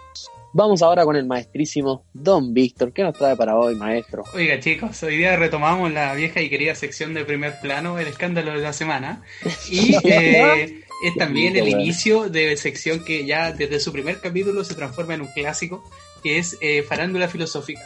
Vamos ahora con el maestrísimo Don Víctor. ¿Qué nos trae para hoy, maestro? Oiga chicos, hoy día retomamos la vieja y querida sección de primer plano, el escándalo de la semana. Y eh, es también el inicio de sección que ya desde su primer capítulo se transforma en un clásico, que es eh, Farándula Filosófica.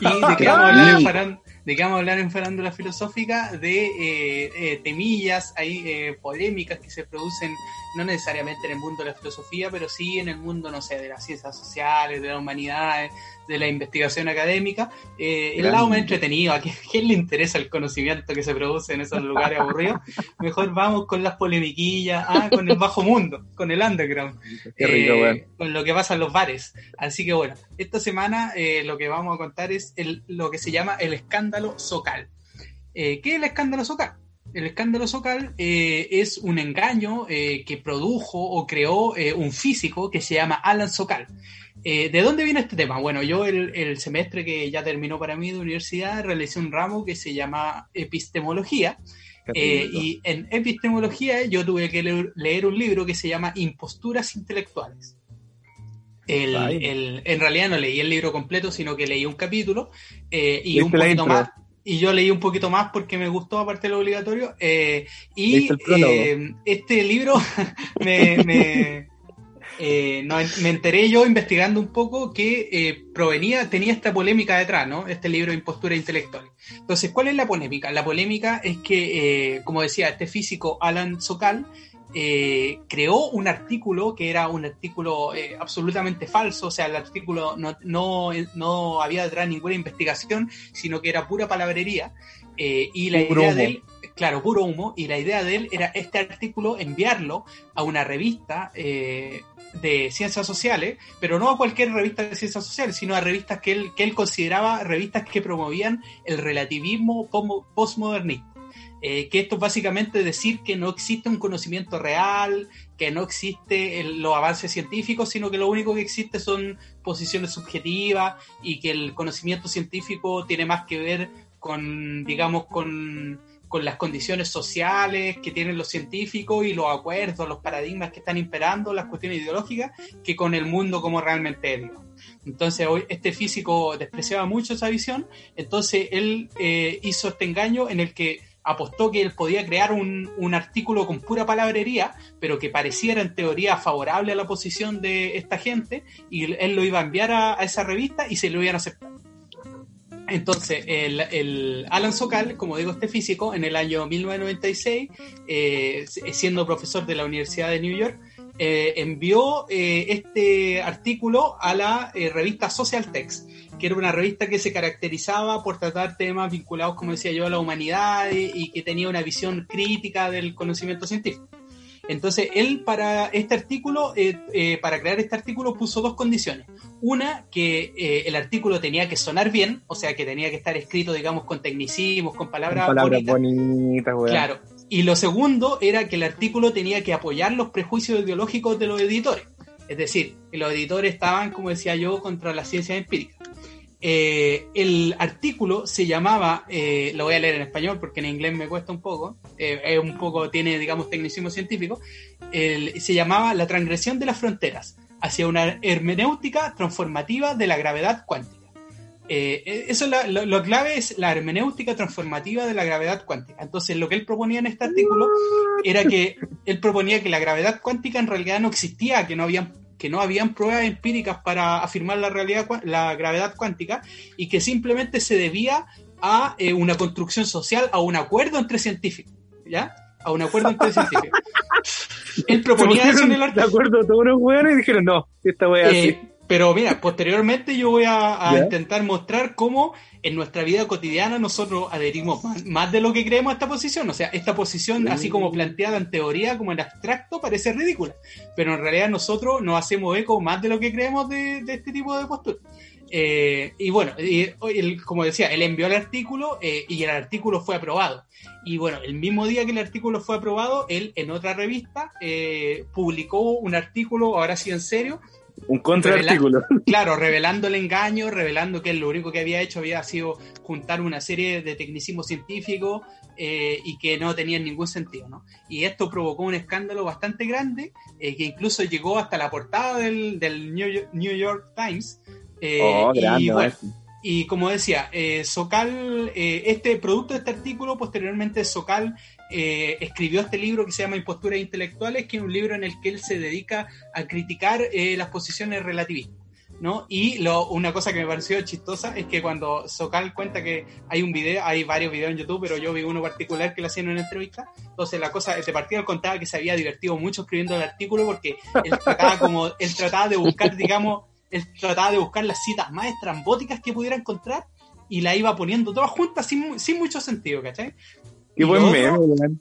¿Y de qué, vamos a hablar de qué vamos a hablar en Farándula Filosófica? De eh, eh, temillas, hay eh, polémicas que se producen no necesariamente en el mundo de la filosofía, pero sí en el mundo, no sé, de las ciencias sociales, de las humanidades, de la investigación académica. Eh, el lado más entretenido, a quién, quién le interesa el conocimiento que se produce en esos lugares aburridos, mejor vamos con las polemiquillas, ah, con el bajo mundo, con el underground, Qué rico, eh, con lo que pasa en los bares. Así que bueno, esta semana eh, lo que vamos a contar es el, lo que se llama el escándalo Socal. Eh, ¿Qué es el escándalo Socal? El escándalo Socal eh, es un engaño eh, que produjo o creó eh, un físico que se llama Alan Socal. Eh, ¿De dónde viene este tema? Bueno, yo el, el semestre que ya terminó para mí de universidad realicé un ramo que se llama epistemología. Y en epistemología yo tuve que leer, leer un libro que se llama Imposturas Intelectuales. El- Ay. el- en realidad no leí el libro completo, sino que leí un capítulo eh, y un poquito más. Y yo leí un poquito más porque me gustó, aparte de lo obligatorio. eh, y eh, este libro me, me, eh, no, me enteré yo investigando un poco que provenía, tenía esta polémica detrás, ¿no? Este libro de impostura intelectual. Entonces, ¿cuál es la polémica? La polémica es que, como decía, este físico Alan Sokal eh, creó un artículo que era un artículo eh, absolutamente falso, o sea, el artículo no, no, no había detrás ninguna investigación, sino que era pura palabrería. eh, y la Puro idea humo. de él, claro, puro humo, y la idea de él era este artículo enviarlo a una revista eh, de ciencias sociales, pero no a cualquier revista de ciencias sociales, sino a revistas que él, que él consideraba revistas que promovían el relativismo postmodernista. Eh, que esto es básicamente decir que no existe un conocimiento real, que no existe el- los avances científicos, sino que lo único que existe son posiciones subjetivas y que el conocimiento científico tiene más que ver con, digamos, con, con las condiciones sociales que tienen los científicos y los acuerdos, los paradigmas que están imperando, las cuestiones ideológicas, que con el mundo como realmente es. Entonces hoy este físico despreciaba mucho esa visión, entonces él eh, hizo este engaño en el que apostó que él podía crear un, un, artículo con pura palabrería, pero que pareciera en teoría favorable a la posición de esta gente, y él lo iba a enviar a, esa revista y se lo iban a aceptar. Entonces, el, el, Alan Sokal, como digo, este físico, en el año 1996, eh, siendo profesor de la Universidad de New York, eh, envió eh, este artículo a la revista Social Text, que era una revista que se caracterizaba por tratar temas vinculados, como decía yo, a la humanidad y, y que tenía una visión crítica del conocimiento científico. Entonces, él para este artículo, eh, eh, para crear este artículo, puso dos condiciones. Una, que eh, el artículo tenía que sonar bien, o sea, que tenía que estar escrito, digamos, con tecnicismos, con palabras, Con palabras bonitas. bonitas. Claro. Y lo segundo era que el artículo tenía que apoyar los prejuicios ideológicos de los editores. Es decir, los editores estaban, como decía yo, contra las ciencias empíricas. Eh, el artículo se llamaba, eh, lo voy a leer en español porque en inglés me cuesta un poco, eh, es un poco, tiene, digamos, tecnicismo científico, se llamaba La transgresión de las fronteras hacia una hermenéutica transformativa de la gravedad cuántica. Eh, eso es la- lo, lo clave es la hermenéutica transformativa de la gravedad cuántica. Entonces, lo que él proponía en este artículo era que él proponía que la gravedad cuántica en realidad no existía, que no habían que no habían pruebas empíricas para afirmar la realidad la gravedad cuántica y que simplemente se debía a eh, una construcción social, a un acuerdo entre científicos, ¿ya? A un acuerdo entre científicos. Él proponía eso en el artículo. De acuerdo todos los weones y dijeron, no, esta wea Eh, así. Pero mira, posteriormente yo voy a, intentar mostrar cómo en nuestra vida cotidiana nosotros adherimos más, más de lo que creemos a esta posición. O sea, esta posición, así como planteada en teoría, como en abstracto, parece ridícula. Pero en realidad nosotros nos hacemos eco más de lo que creemos de, de este tipo de posturas. Eh, y bueno, y, como decía, él envió el artículo eh, y el artículo fue aprobado. Y bueno, el mismo día que el artículo fue aprobado, él en otra revista eh, publicó un artículo, ahora sí en serio, Un contraartículo. claro, revelando el engaño, revelando que lo único que había hecho había sido juntar una serie de tecnicismos científicos eh, y que no tenían ningún sentido, ¿no? Y esto provocó un escándalo bastante grande eh, que incluso llegó hasta la portada del, del New, York, New York Times. eh, oh, grande, y, bueno, maestro. y como decía, eh, Socal, eh, este producto de este artículo, posteriormente Socal eh, escribió este libro que se llama Imposturas Intelectuales, que es un libro en el que él se dedica a criticar eh, las posiciones relativistas. ¿no? Y lo, una cosa que me pareció chistosa es que cuando Socal cuenta que hay un video, hay varios videos en YouTube, pero yo vi uno particular que le hacían en una entrevista. Entonces la cosa, partida él contaba que se había divertido mucho escribiendo el artículo porque él trataba como, él trataba de buscar, digamos, él trataba de buscar las citas más estrambóticas que pudiera encontrar y la iba poniendo todas juntas sin, sin mucho sentido, ¿cachai? Qué y buen meme.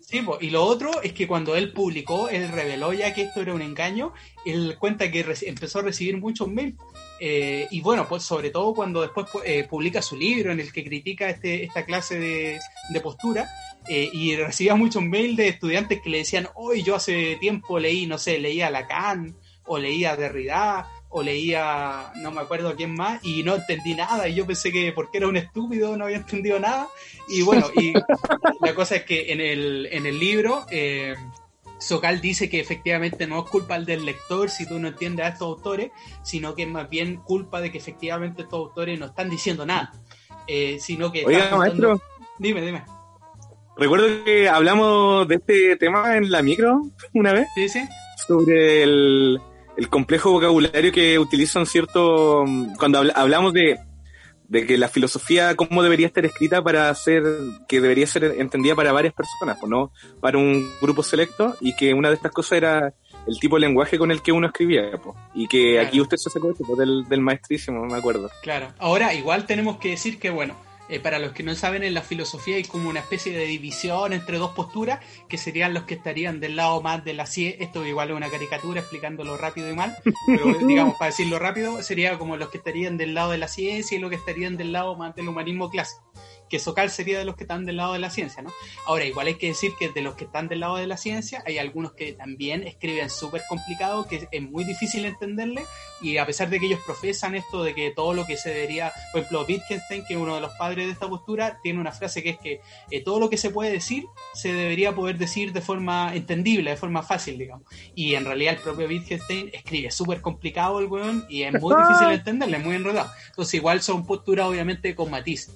Sí, po, y lo otro es que cuando él publicó, él reveló ya que esto era un engaño, él cuenta que empezó a recibir muchos mails. eh, y bueno, pues sobre todo cuando después pu- eh, publica su libro en el que critica este, esta clase de, de postura, eh, y recibía muchos mails de estudiantes que le decían, hoy yo hace tiempo leí, no sé, leía Lacan, o leía Derrida, o leía, no me acuerdo a quién más, y no entendí nada, y yo pensé que porque era un estúpido no había entendido nada, y bueno, y la cosa es que en el, en el libro, eh, Socal dice que efectivamente no es culpa del lector si tú no entiendes a estos autores, sino que es más bien culpa de que efectivamente estos autores no están diciendo nada. Eh, sino que Oiga, maestro, Dime, dime. recuerdo que hablamos de este tema en la micro una vez, ¿Sí, sí? sobre el, el complejo vocabulario que utilizan cierto... Cuando habla- hablamos de, de que la filosofía, cómo debería estar escrita para ser, que debería ser entendida para varias personas, pues, no para un grupo selecto, y que una de estas cosas era el tipo de lenguaje con el que uno escribía, pues, y que Claro. aquí usted se sacó esto, pues, del, del maestrísimo, me acuerdo. Claro. Ahora, igual tenemos que decir que, bueno, eh, para los que no saben, en la filosofía hay como una especie de división entre dos posturas, que serían los que estarían del lado más de la ciencia. Esto igual es una caricatura explicándolo rápido y mal, pero digamos, para decirlo rápido, sería como los que estarían del lado de la ciencia y los que estarían del lado más del humanismo clásico. Que Socal sería de los que están del lado de la ciencia, ¿no? Ahora, igual hay que decir que de los que están del lado de la ciencia, hay algunos que también escriben súper complicado, que es muy difícil entenderle, y a pesar de que ellos profesan esto de que todo lo que se debería, por ejemplo, Wittgenstein, que es uno de los padres de esta postura, tiene una frase que es que eh, todo lo que se puede decir se debería poder decir de forma entendible, de forma fácil, digamos. Y en realidad el propio Wittgenstein escribe súper complicado el weón y es muy difícil entenderle, es muy enredado. Entonces igual son posturas obviamente con matiz.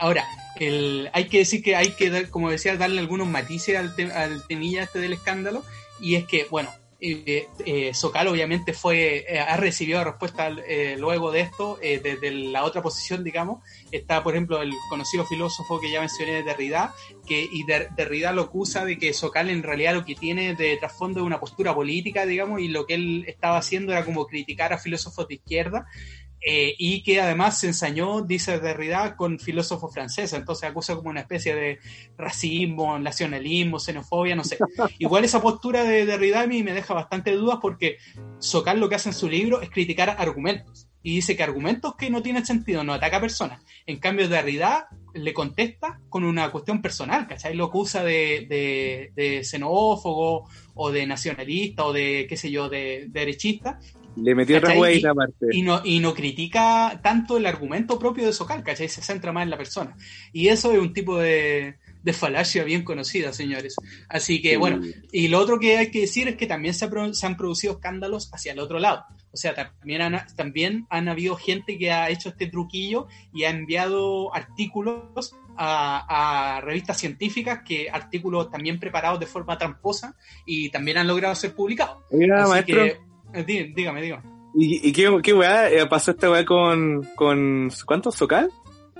Ahora, el, hay que decir que hay que, dar, como decía, darle algunos matices al, al temilla este del escándalo, y es que, bueno, eh, eh, obviamente fue eh, ha recibido respuesta eh, luego de esto desde la otra posición digamos. Está por ejemplo el conocido filósofo que ya mencioné Derrida que y Derrida lo acusa de que Socal en realidad lo que tiene de trasfondo es una postura política digamos y lo que él estaba haciendo era como criticar a filósofos de izquierda eh, y que además se ensañó, dice Derrida, con filósofos franceses, entonces acusa como una especie de racismo, nacionalismo, xenofobia, no sé. Igual esa postura de Derrida a mí me deja bastante dudas porque Socal lo que hace en su libro es criticar argumentos y dice que argumentos que no tienen sentido no ataca a personas. En cambio, Derrida le contesta con una cuestión personal, ¿cachai? Lo acusa de, de, de xenófobo o de nacionalista o de, qué sé yo, de, de derechista le metió otra hueá aparte. Y no, y no critica tanto el argumento propio de Socal, ¿cachai? Se centra más en la persona. Y eso es un tipo de, de falacia bien conocida, señores. Así que, bueno, y lo otro que hay que decir es que también se, se, han producido escándalos hacia el otro lado. O sea, también han, también han habido gente que ha hecho este truquillo y ha enviado artículos a, a, revistas científicas, que artículos también preparados de forma tramposa y también han logrado ser publicados. Así que, eh, dígame, dígame. ¿Y, y qué, qué weá eh, pasó esta weá con, con. ¿Cuánto? ¿Socal?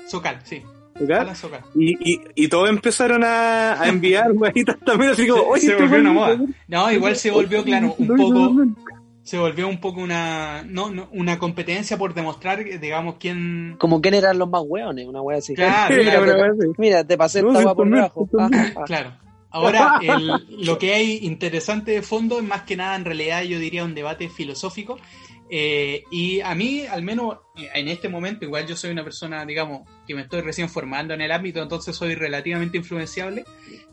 Socal, sí. ¿Socal? Socal. Y, y, y, todos empezaron a, a enviar weaditas también, así como, oye, se volvió una moda. No, igual se volvió, claro, un poco. Se volvió un poco una, no, no, una competencia por demostrar, digamos, quién. Como quién eran los más weones, una wea así. Claro, mira, mira, te, mira, te pasé esta wea por debajo. Ah, ah. Claro. Ahora, el, lo que hay interesante de fondo es más que nada, en realidad, yo diría un debate filosófico. Eh, y a mí, al menos en este momento, igual yo soy una persona, digamos, que me estoy recién formando en el ámbito, entonces soy relativamente influenciable.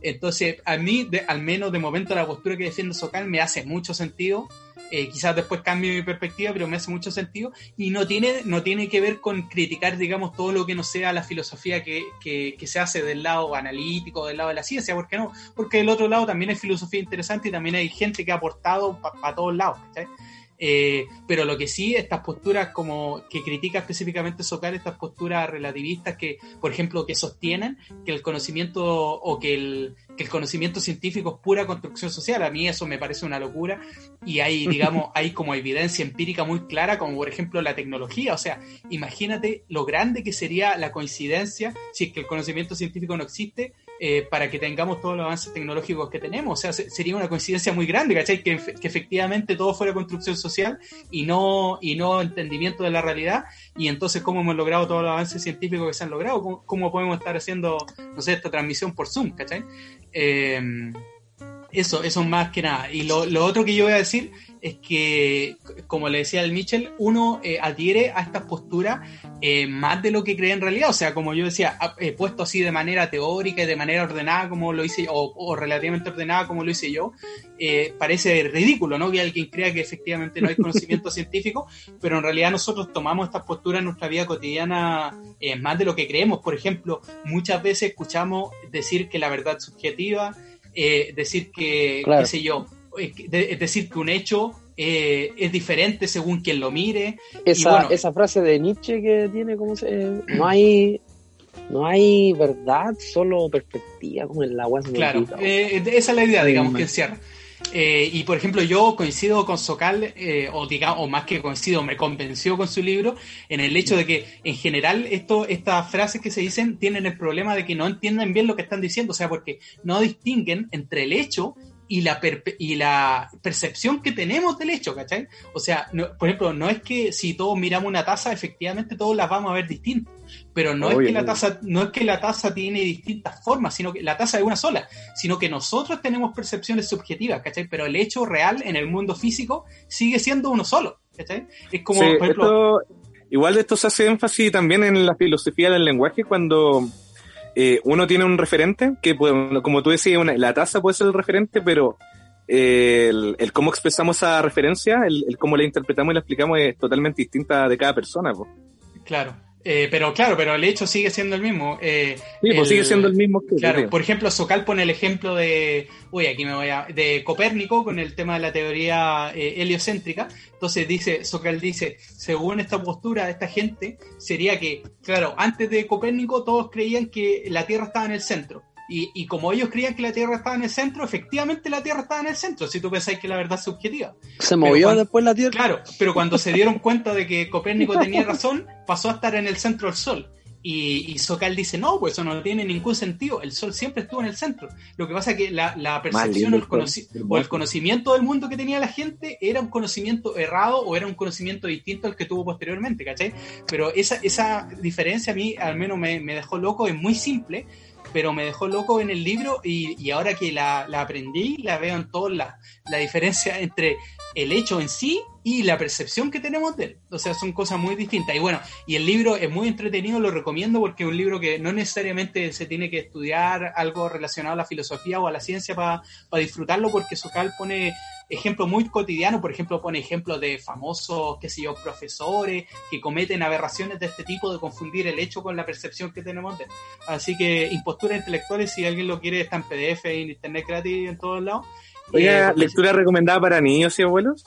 Entonces, a mí, de, al menos de momento, la postura que defiendo Socal me hace mucho sentido. Eh, quizás después cambie mi perspectiva, pero me hace mucho sentido. Y no tiene, no tiene que ver con criticar, digamos, todo lo que no sea la filosofía que, que, que se hace del lado analítico, del lado de la ciencia. ¿Por qué no? Porque del otro lado también hay filosofía interesante y también hay gente que ha aportado para pa todos lados. ¿cachai? Eh, pero lo que sí, estas posturas como que critica específicamente Socal, estas posturas relativistas que, por ejemplo, que sostienen que el conocimiento o que el, que el conocimiento científico es pura construcción social, a mí eso me parece una locura y hay, digamos, hay como evidencia empírica muy clara, como por ejemplo la tecnología, o sea, imagínate lo grande que sería la coincidencia si es que el conocimiento científico no existe eh, para que tengamos todos los avances tecnológicos que tenemos. O sea, se, sería una coincidencia muy grande, ¿cachai? Que, efectivamente todo fuera construcción social y no, y no entendimiento de la realidad. Y entonces, ¿cómo hemos logrado todos los avances científicos que se han logrado? ¿Cómo, podemos estar haciendo, no sé, esta transmisión por Zoom, ¿cachai? Eh, eso, eso más que nada. Y lo otro que yo voy a decir es que, como le decía el Mitchell, uno eh, adhiere a estas posturas eh, más de lo que cree en realidad. O sea, como yo decía, puesto así de manera teórica y de manera ordenada como lo hice, o, o relativamente ordenada como lo hice yo, eh, parece ridículo, ¿no? Que alguien crea que efectivamente no hay conocimiento científico, pero en realidad nosotros tomamos estas posturas en nuestra vida cotidiana eh, más de lo que creemos. Por ejemplo, muchas veces escuchamos decir que la verdad subjetiva, decir que, claro. qué sé yo, es decir, que un hecho eh, es diferente según quien lo mire. Esa, bueno, esa frase de Nietzsche que tiene como se, no hay no hay verdad, solo perspectiva, como en el agua. Claro, eh, esa es la idea, digamos, que encierra. Eh, y por ejemplo, yo coincido con Socal, eh, o, digamos, o más que coincido, me convenció con su libro en el hecho de que en general esto, estas frases que se dicen tienen el problema de que no entienden bien lo que están diciendo, o sea, porque no distinguen entre el hecho y la, y la percepción que tenemos del hecho, ¿cachai? O sea, no, por ejemplo, no es que si todos miramos una taza, efectivamente todos las vamos a ver distintas, pero no Obvio, es que la taza, no es que la taza tiene distintas formas, sino que la taza es una sola, sino que nosotros tenemos percepciones subjetivas, ¿cachai? Pero el hecho real en el mundo físico sigue siendo uno solo, ¿cachai? Es como, sí, por ejemplo, esto, igual de esto se hace énfasis también en la filosofía del lenguaje cuando eh, uno tiene un referente, que puede- como tú decías, una- la taza puede ser el referente, pero eh, el, el cómo expresamos esa referencia, el, el cómo la interpretamos y la explicamos es totalmente distinta de cada persona. Claro. Eh, pero claro, pero el hecho sigue siendo el mismo. Eh, Sí, pues el- sigue siendo el mismo que Claro, por ejemplo, Socal pone el ejemplo de, uy, aquí me voy a, de Copérnico con el tema de la teoría eh, heliocéntrica. Entonces dice, Socal dice, según esta postura de esta gente, sería que, claro, antes de Copérnico todos creían que la Tierra estaba en el centro. Y, y como ellos creían que la Tierra estaba en el centro, efectivamente la Tierra estaba en el centro, si tú pensáis que la verdad es subjetiva. Se movió cuando- después la Tierra. Claro, pero cuando se dieron cuenta de que Copérnico tenía razón, pasó a estar en el centro del Sol. Y, y Socal dice, no, pues eso no tiene ningún sentido, el Sol siempre estuvo en el centro. Lo que pasa es que la, la percepción o el, conoci- o el conocimiento del mundo que tenía la gente era un conocimiento errado o era un conocimiento distinto al que tuvo posteriormente, ¿cachai? Pero esa, esa diferencia a mí al menos me, me dejó loco, es muy simple, pero me dejó loco en el libro y, y ahora que la, la aprendí, la veo en toda la, la diferencia entre el hecho en sí y la percepción que tenemos de él. O sea, son cosas muy distintas. Y bueno, y el libro es muy entretenido, lo recomiendo porque es un libro que no necesariamente se tiene que estudiar algo relacionado a la filosofía o a la ciencia para disfrutarlo, porque Socal pone ejemplos muy cotidianos, por ejemplo, pone ejemplos de famosos, qué sé yo, profesores que cometen aberraciones de este tipo de confundir el hecho con la percepción que tenemos de él. Así que imposturas intelectuales, si alguien lo quiere, está en PDF, en internet gratis, en todos lados. Oiga, Eh, lectura recomendada para niños y abuelos.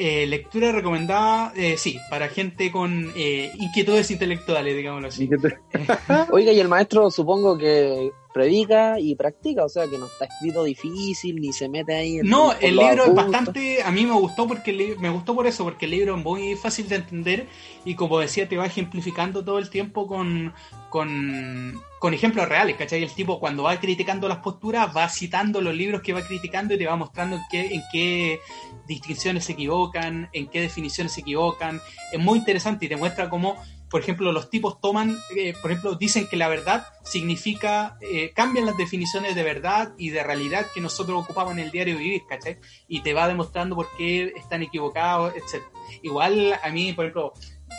eh, lectura recomendada, eh, sí, para gente con eh, inquietudes intelectuales, digámoslo así. Oiga, y el maestro supongo que predica y practica, o sea que no está escrito difícil ni se mete ahí. en- No, el libro es bastante, a mí me gustó porque el me gustó por eso, porque el libro es muy fácil de entender y como decía, te va ejemplificando todo el tiempo con, con, con ejemplos reales, ¿cachai? El tipo cuando va criticando las posturas va citando los libros que va criticando y te va mostrando en qué, en qué distinciones se equivocan, en qué definiciones se equivocan. Es muy interesante y te muestra cómo, por ejemplo, los tipos toman, eh, por ejemplo, dicen que la verdad significa, eh, cambian las definiciones de verdad y de realidad que nosotros ocupamos en el diario vivir, ¿cachai? Y te va demostrando por qué están equivocados, etc. Igual a mí, por ejemplo,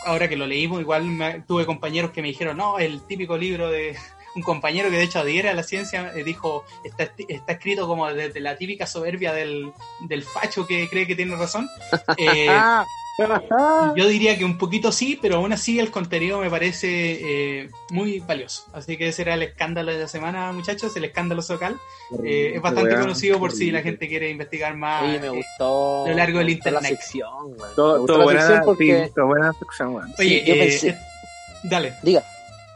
ahora que lo leímos, igual me- tuve compañeros que me dijeron, no, el típico libro de un compañero que de hecho adhiere a la ciencia, eh, dijo, está, está escrito como desde la típica soberbia del, del facho que cree que tiene razón. Yo diría que un poquito sí, pero aún así el contenido me parece eh, muy valioso. Así que ese era el escándalo de la semana, muchachos, el escándalo socal. Eh, es bastante conocido por si la gente quiere investigar más. Oye, me eh, gustó. lo largo del me gustó La internet. sección, Todo, gustó todo la buena, sección porque. sí, todo buena sección. Oye, Sí, yo eh, pensé- eh, dale. Diga.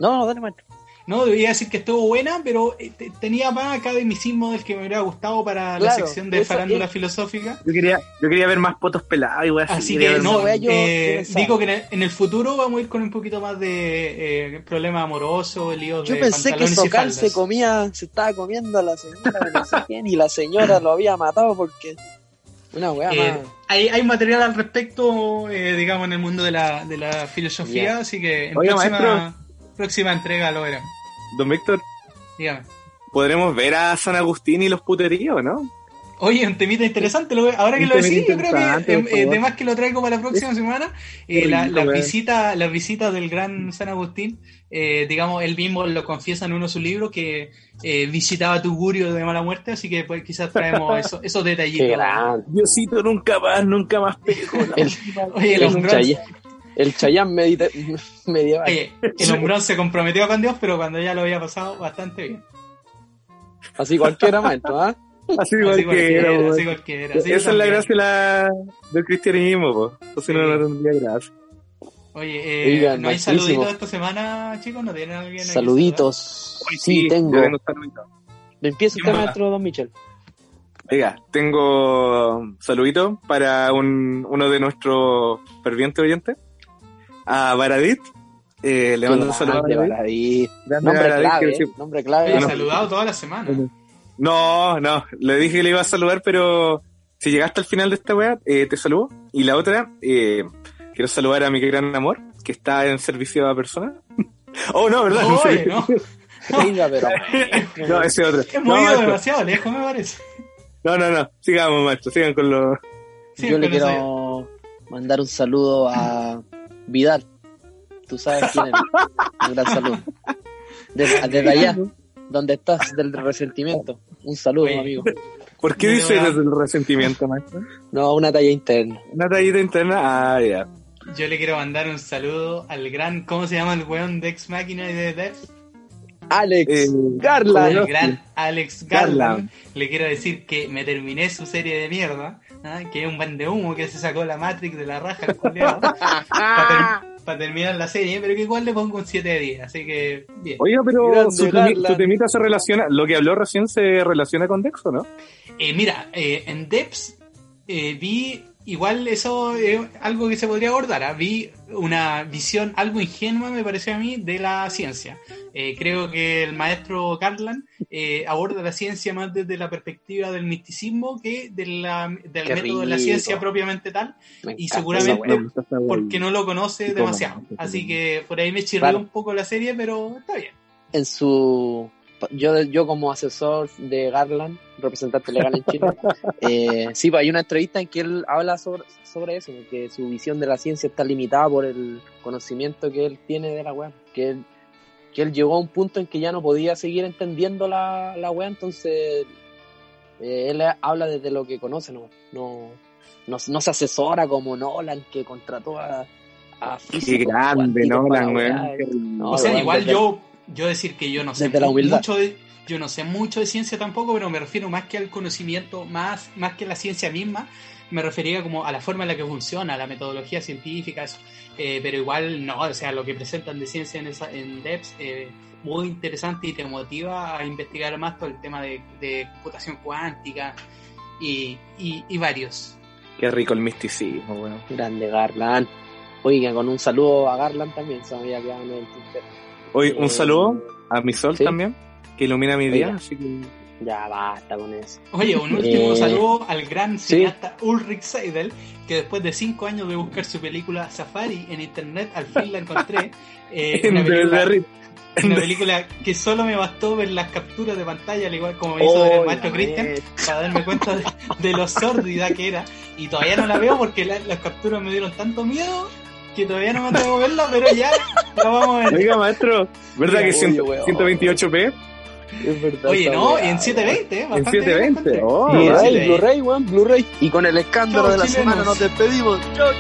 No, no, dale, maestro. No, debía decir que estuvo buena, pero eh, te- tenía más academicismo del que me hubiera gustado para la Claro, sección de farándula es- filosófica. Yo quería, yo quería ver más potos pelados y Así que no, más- wea yo- eh, yo digo que en el, en el futuro vamos a ir con un poquito más de eh, problemas amorosos, líos Yo de pensé que Socal se comía, se estaba comiendo a la señora de no sé quién y la señora lo había matado porque. Una weá Eh, más. hay, hay material al respecto, eh, digamos, en el mundo de la, de la filosofía, Ya. así que en Oiga, próxima, maestro. Próxima entrega lo veremos. Don Víctor, Dígame. podremos ver a San Agustín y los puteríos, ¿no? Oye, un temita interesante, lo- ahora que lo decís, yo creo que eh, eh, favor. de más que lo traigo para la próxima semana, eh, la- las visitas las visitas del gran San Agustín, eh, digamos, él mismo lo confiesa en uno de sus libros que eh, visitaba Tugurio de mala muerte, así que pues quizás traemos eso- esos detallitos. Diosito nunca más, nunca más pego. Oye, Chayán, el Chayán medieval. oye, el hombrón se comprometió con Dios, pero cuando ya lo había pasado bastante bien. Así cualquiera, maestro, ¿ah? Así Así cualquiera, así cualquiera. así Esa es la gracia la, del cristianismo, po. Entonces Sí. no, no tendría gracia. Oye, eh, Oigan, ¿no hay saluditos esta semana, chicos? ¿No tienen alguien Saluditos. Hoy Sí, yo tengo. Empieza ¿Quién usted, maestro Don Michel. Oiga, tengo un saludito para un, uno de nuestros fervientes oyentes, a Baradit. Eh, le mando un saludo a Baradit. Nombre Baradit, clave, que ¿eh? Nombre clave. Bueno. saludado toda la semana. No, no, le dije que le iba a saludar, pero si llegaste al final de esta weá, eh, te saludo. Y la otra, eh, quiero saludar a mi gran amor, que está en servicio a personas. oh, no, ¿verdad? En Oye. ¿no? Venga, pero. No, ese otro. Hemos No, ido maestro. demasiado lejos, me parece. no, no, no. Sigamos, maestro. Sigan con los... Sí, Yo le no quiero mandar un saludo a Vidal. Tú sabes quién es. Un gran saludo. Desde, desde allá, donde estás, del resentimiento. Un saludo, Oye. amigo. ¿Por qué No, dice no. desde el resentimiento, maestro? No, una talla interna. Una tallita interna. Ah, ya. Yo le quiero mandar un saludo al gran, ¿cómo se llama el weón de Ex Máquina y de Devs? Alex Eh, Garland. El gran Alex Garland. Garland. Le quiero decir que me terminé su serie de mierda, ¿ah? que es un ban de humo que se sacó la Matrix de la raja el para terminar la serie, pero que igual le pongo un 7 de 10, así que bien. Oiga, pero Grande su, temi- su temita se relaciona, lo que habló recién se relaciona con Dexo, ¿no? Eh, mira, eh, en Depths eh, vi, igual eso es algo que se podría abordar, ¿ah? vi una visión algo ingenua, me pareció a mí, de la ciencia. Eh, creo que el maestro Garland eh, aborda la ciencia más desde la perspectiva del misticismo que de la- del Qué método de la ciencia propiamente tal, Me y seguramente porque no lo conoce demasiado. Así que por ahí me chirrió Claro. un poco la serie, pero está bien. en su yo yo como asesor de Garland representante legal en Chile eh, sí pues hay una entrevista en que él habla sobre, sobre eso que su visión de la ciencia está limitada por el conocimiento que él tiene de la web que él, que él llegó a un punto en que ya no podía seguir entendiendo la, la web entonces eh, él habla desde lo que conoce no no no, no se asesora como Nolan que contrató a, a Qué grande, Nolan, la weón. No, o sea, igual yo, yo decir que yo no sé desde la mu- humildad. mucho de, yo no sé mucho de ciencia tampoco, pero me refiero más que al conocimiento, más, más que la ciencia misma, me refería como a la forma en la que funciona, a la metodología científica, eso. Eh, pero igual no, o sea, lo que presentan de ciencia en, esa, en DEPS, eh, muy interesante y te motiva a investigar más todo el tema de, de computación cuántica y, y, y varios. Qué rico el misticismo, weón. Grande Garland. Oiga, con un saludo a Garland también, se me había quedado en el. Hoy Eh, un saludo a mi sol sí. también, que ilumina mi día, Oiga. así que Ya basta con eso. Oye, un último Eh, saludo al gran sí. cineasta Ulrich Seidel, que después de cinco años de buscar su película Safari en internet, al fin la encontré. Eh, una, De- película, una película que solo me bastó ver las capturas de pantalla, al igual como me hizo ver el Oh, maestro Christian, para darme cuenta de, de lo sórdida que era. Y todavía no la veo porque la- las capturas me dieron tanto miedo que todavía no me atrevo a verla, pero ya la vamos a ver. Oiga, maestro, ¿verdad Oye, que cien- weón. 128p? Es verdad. Oye, no, weá, en weón. 720, ¿eh? En Bastante bien 720. encontré. Oh, Sí, Blu-ray, Blu-ray, weón, Blu-ray. Y con el escándalo de la chilenos. semana nos despedimos. Chilenos.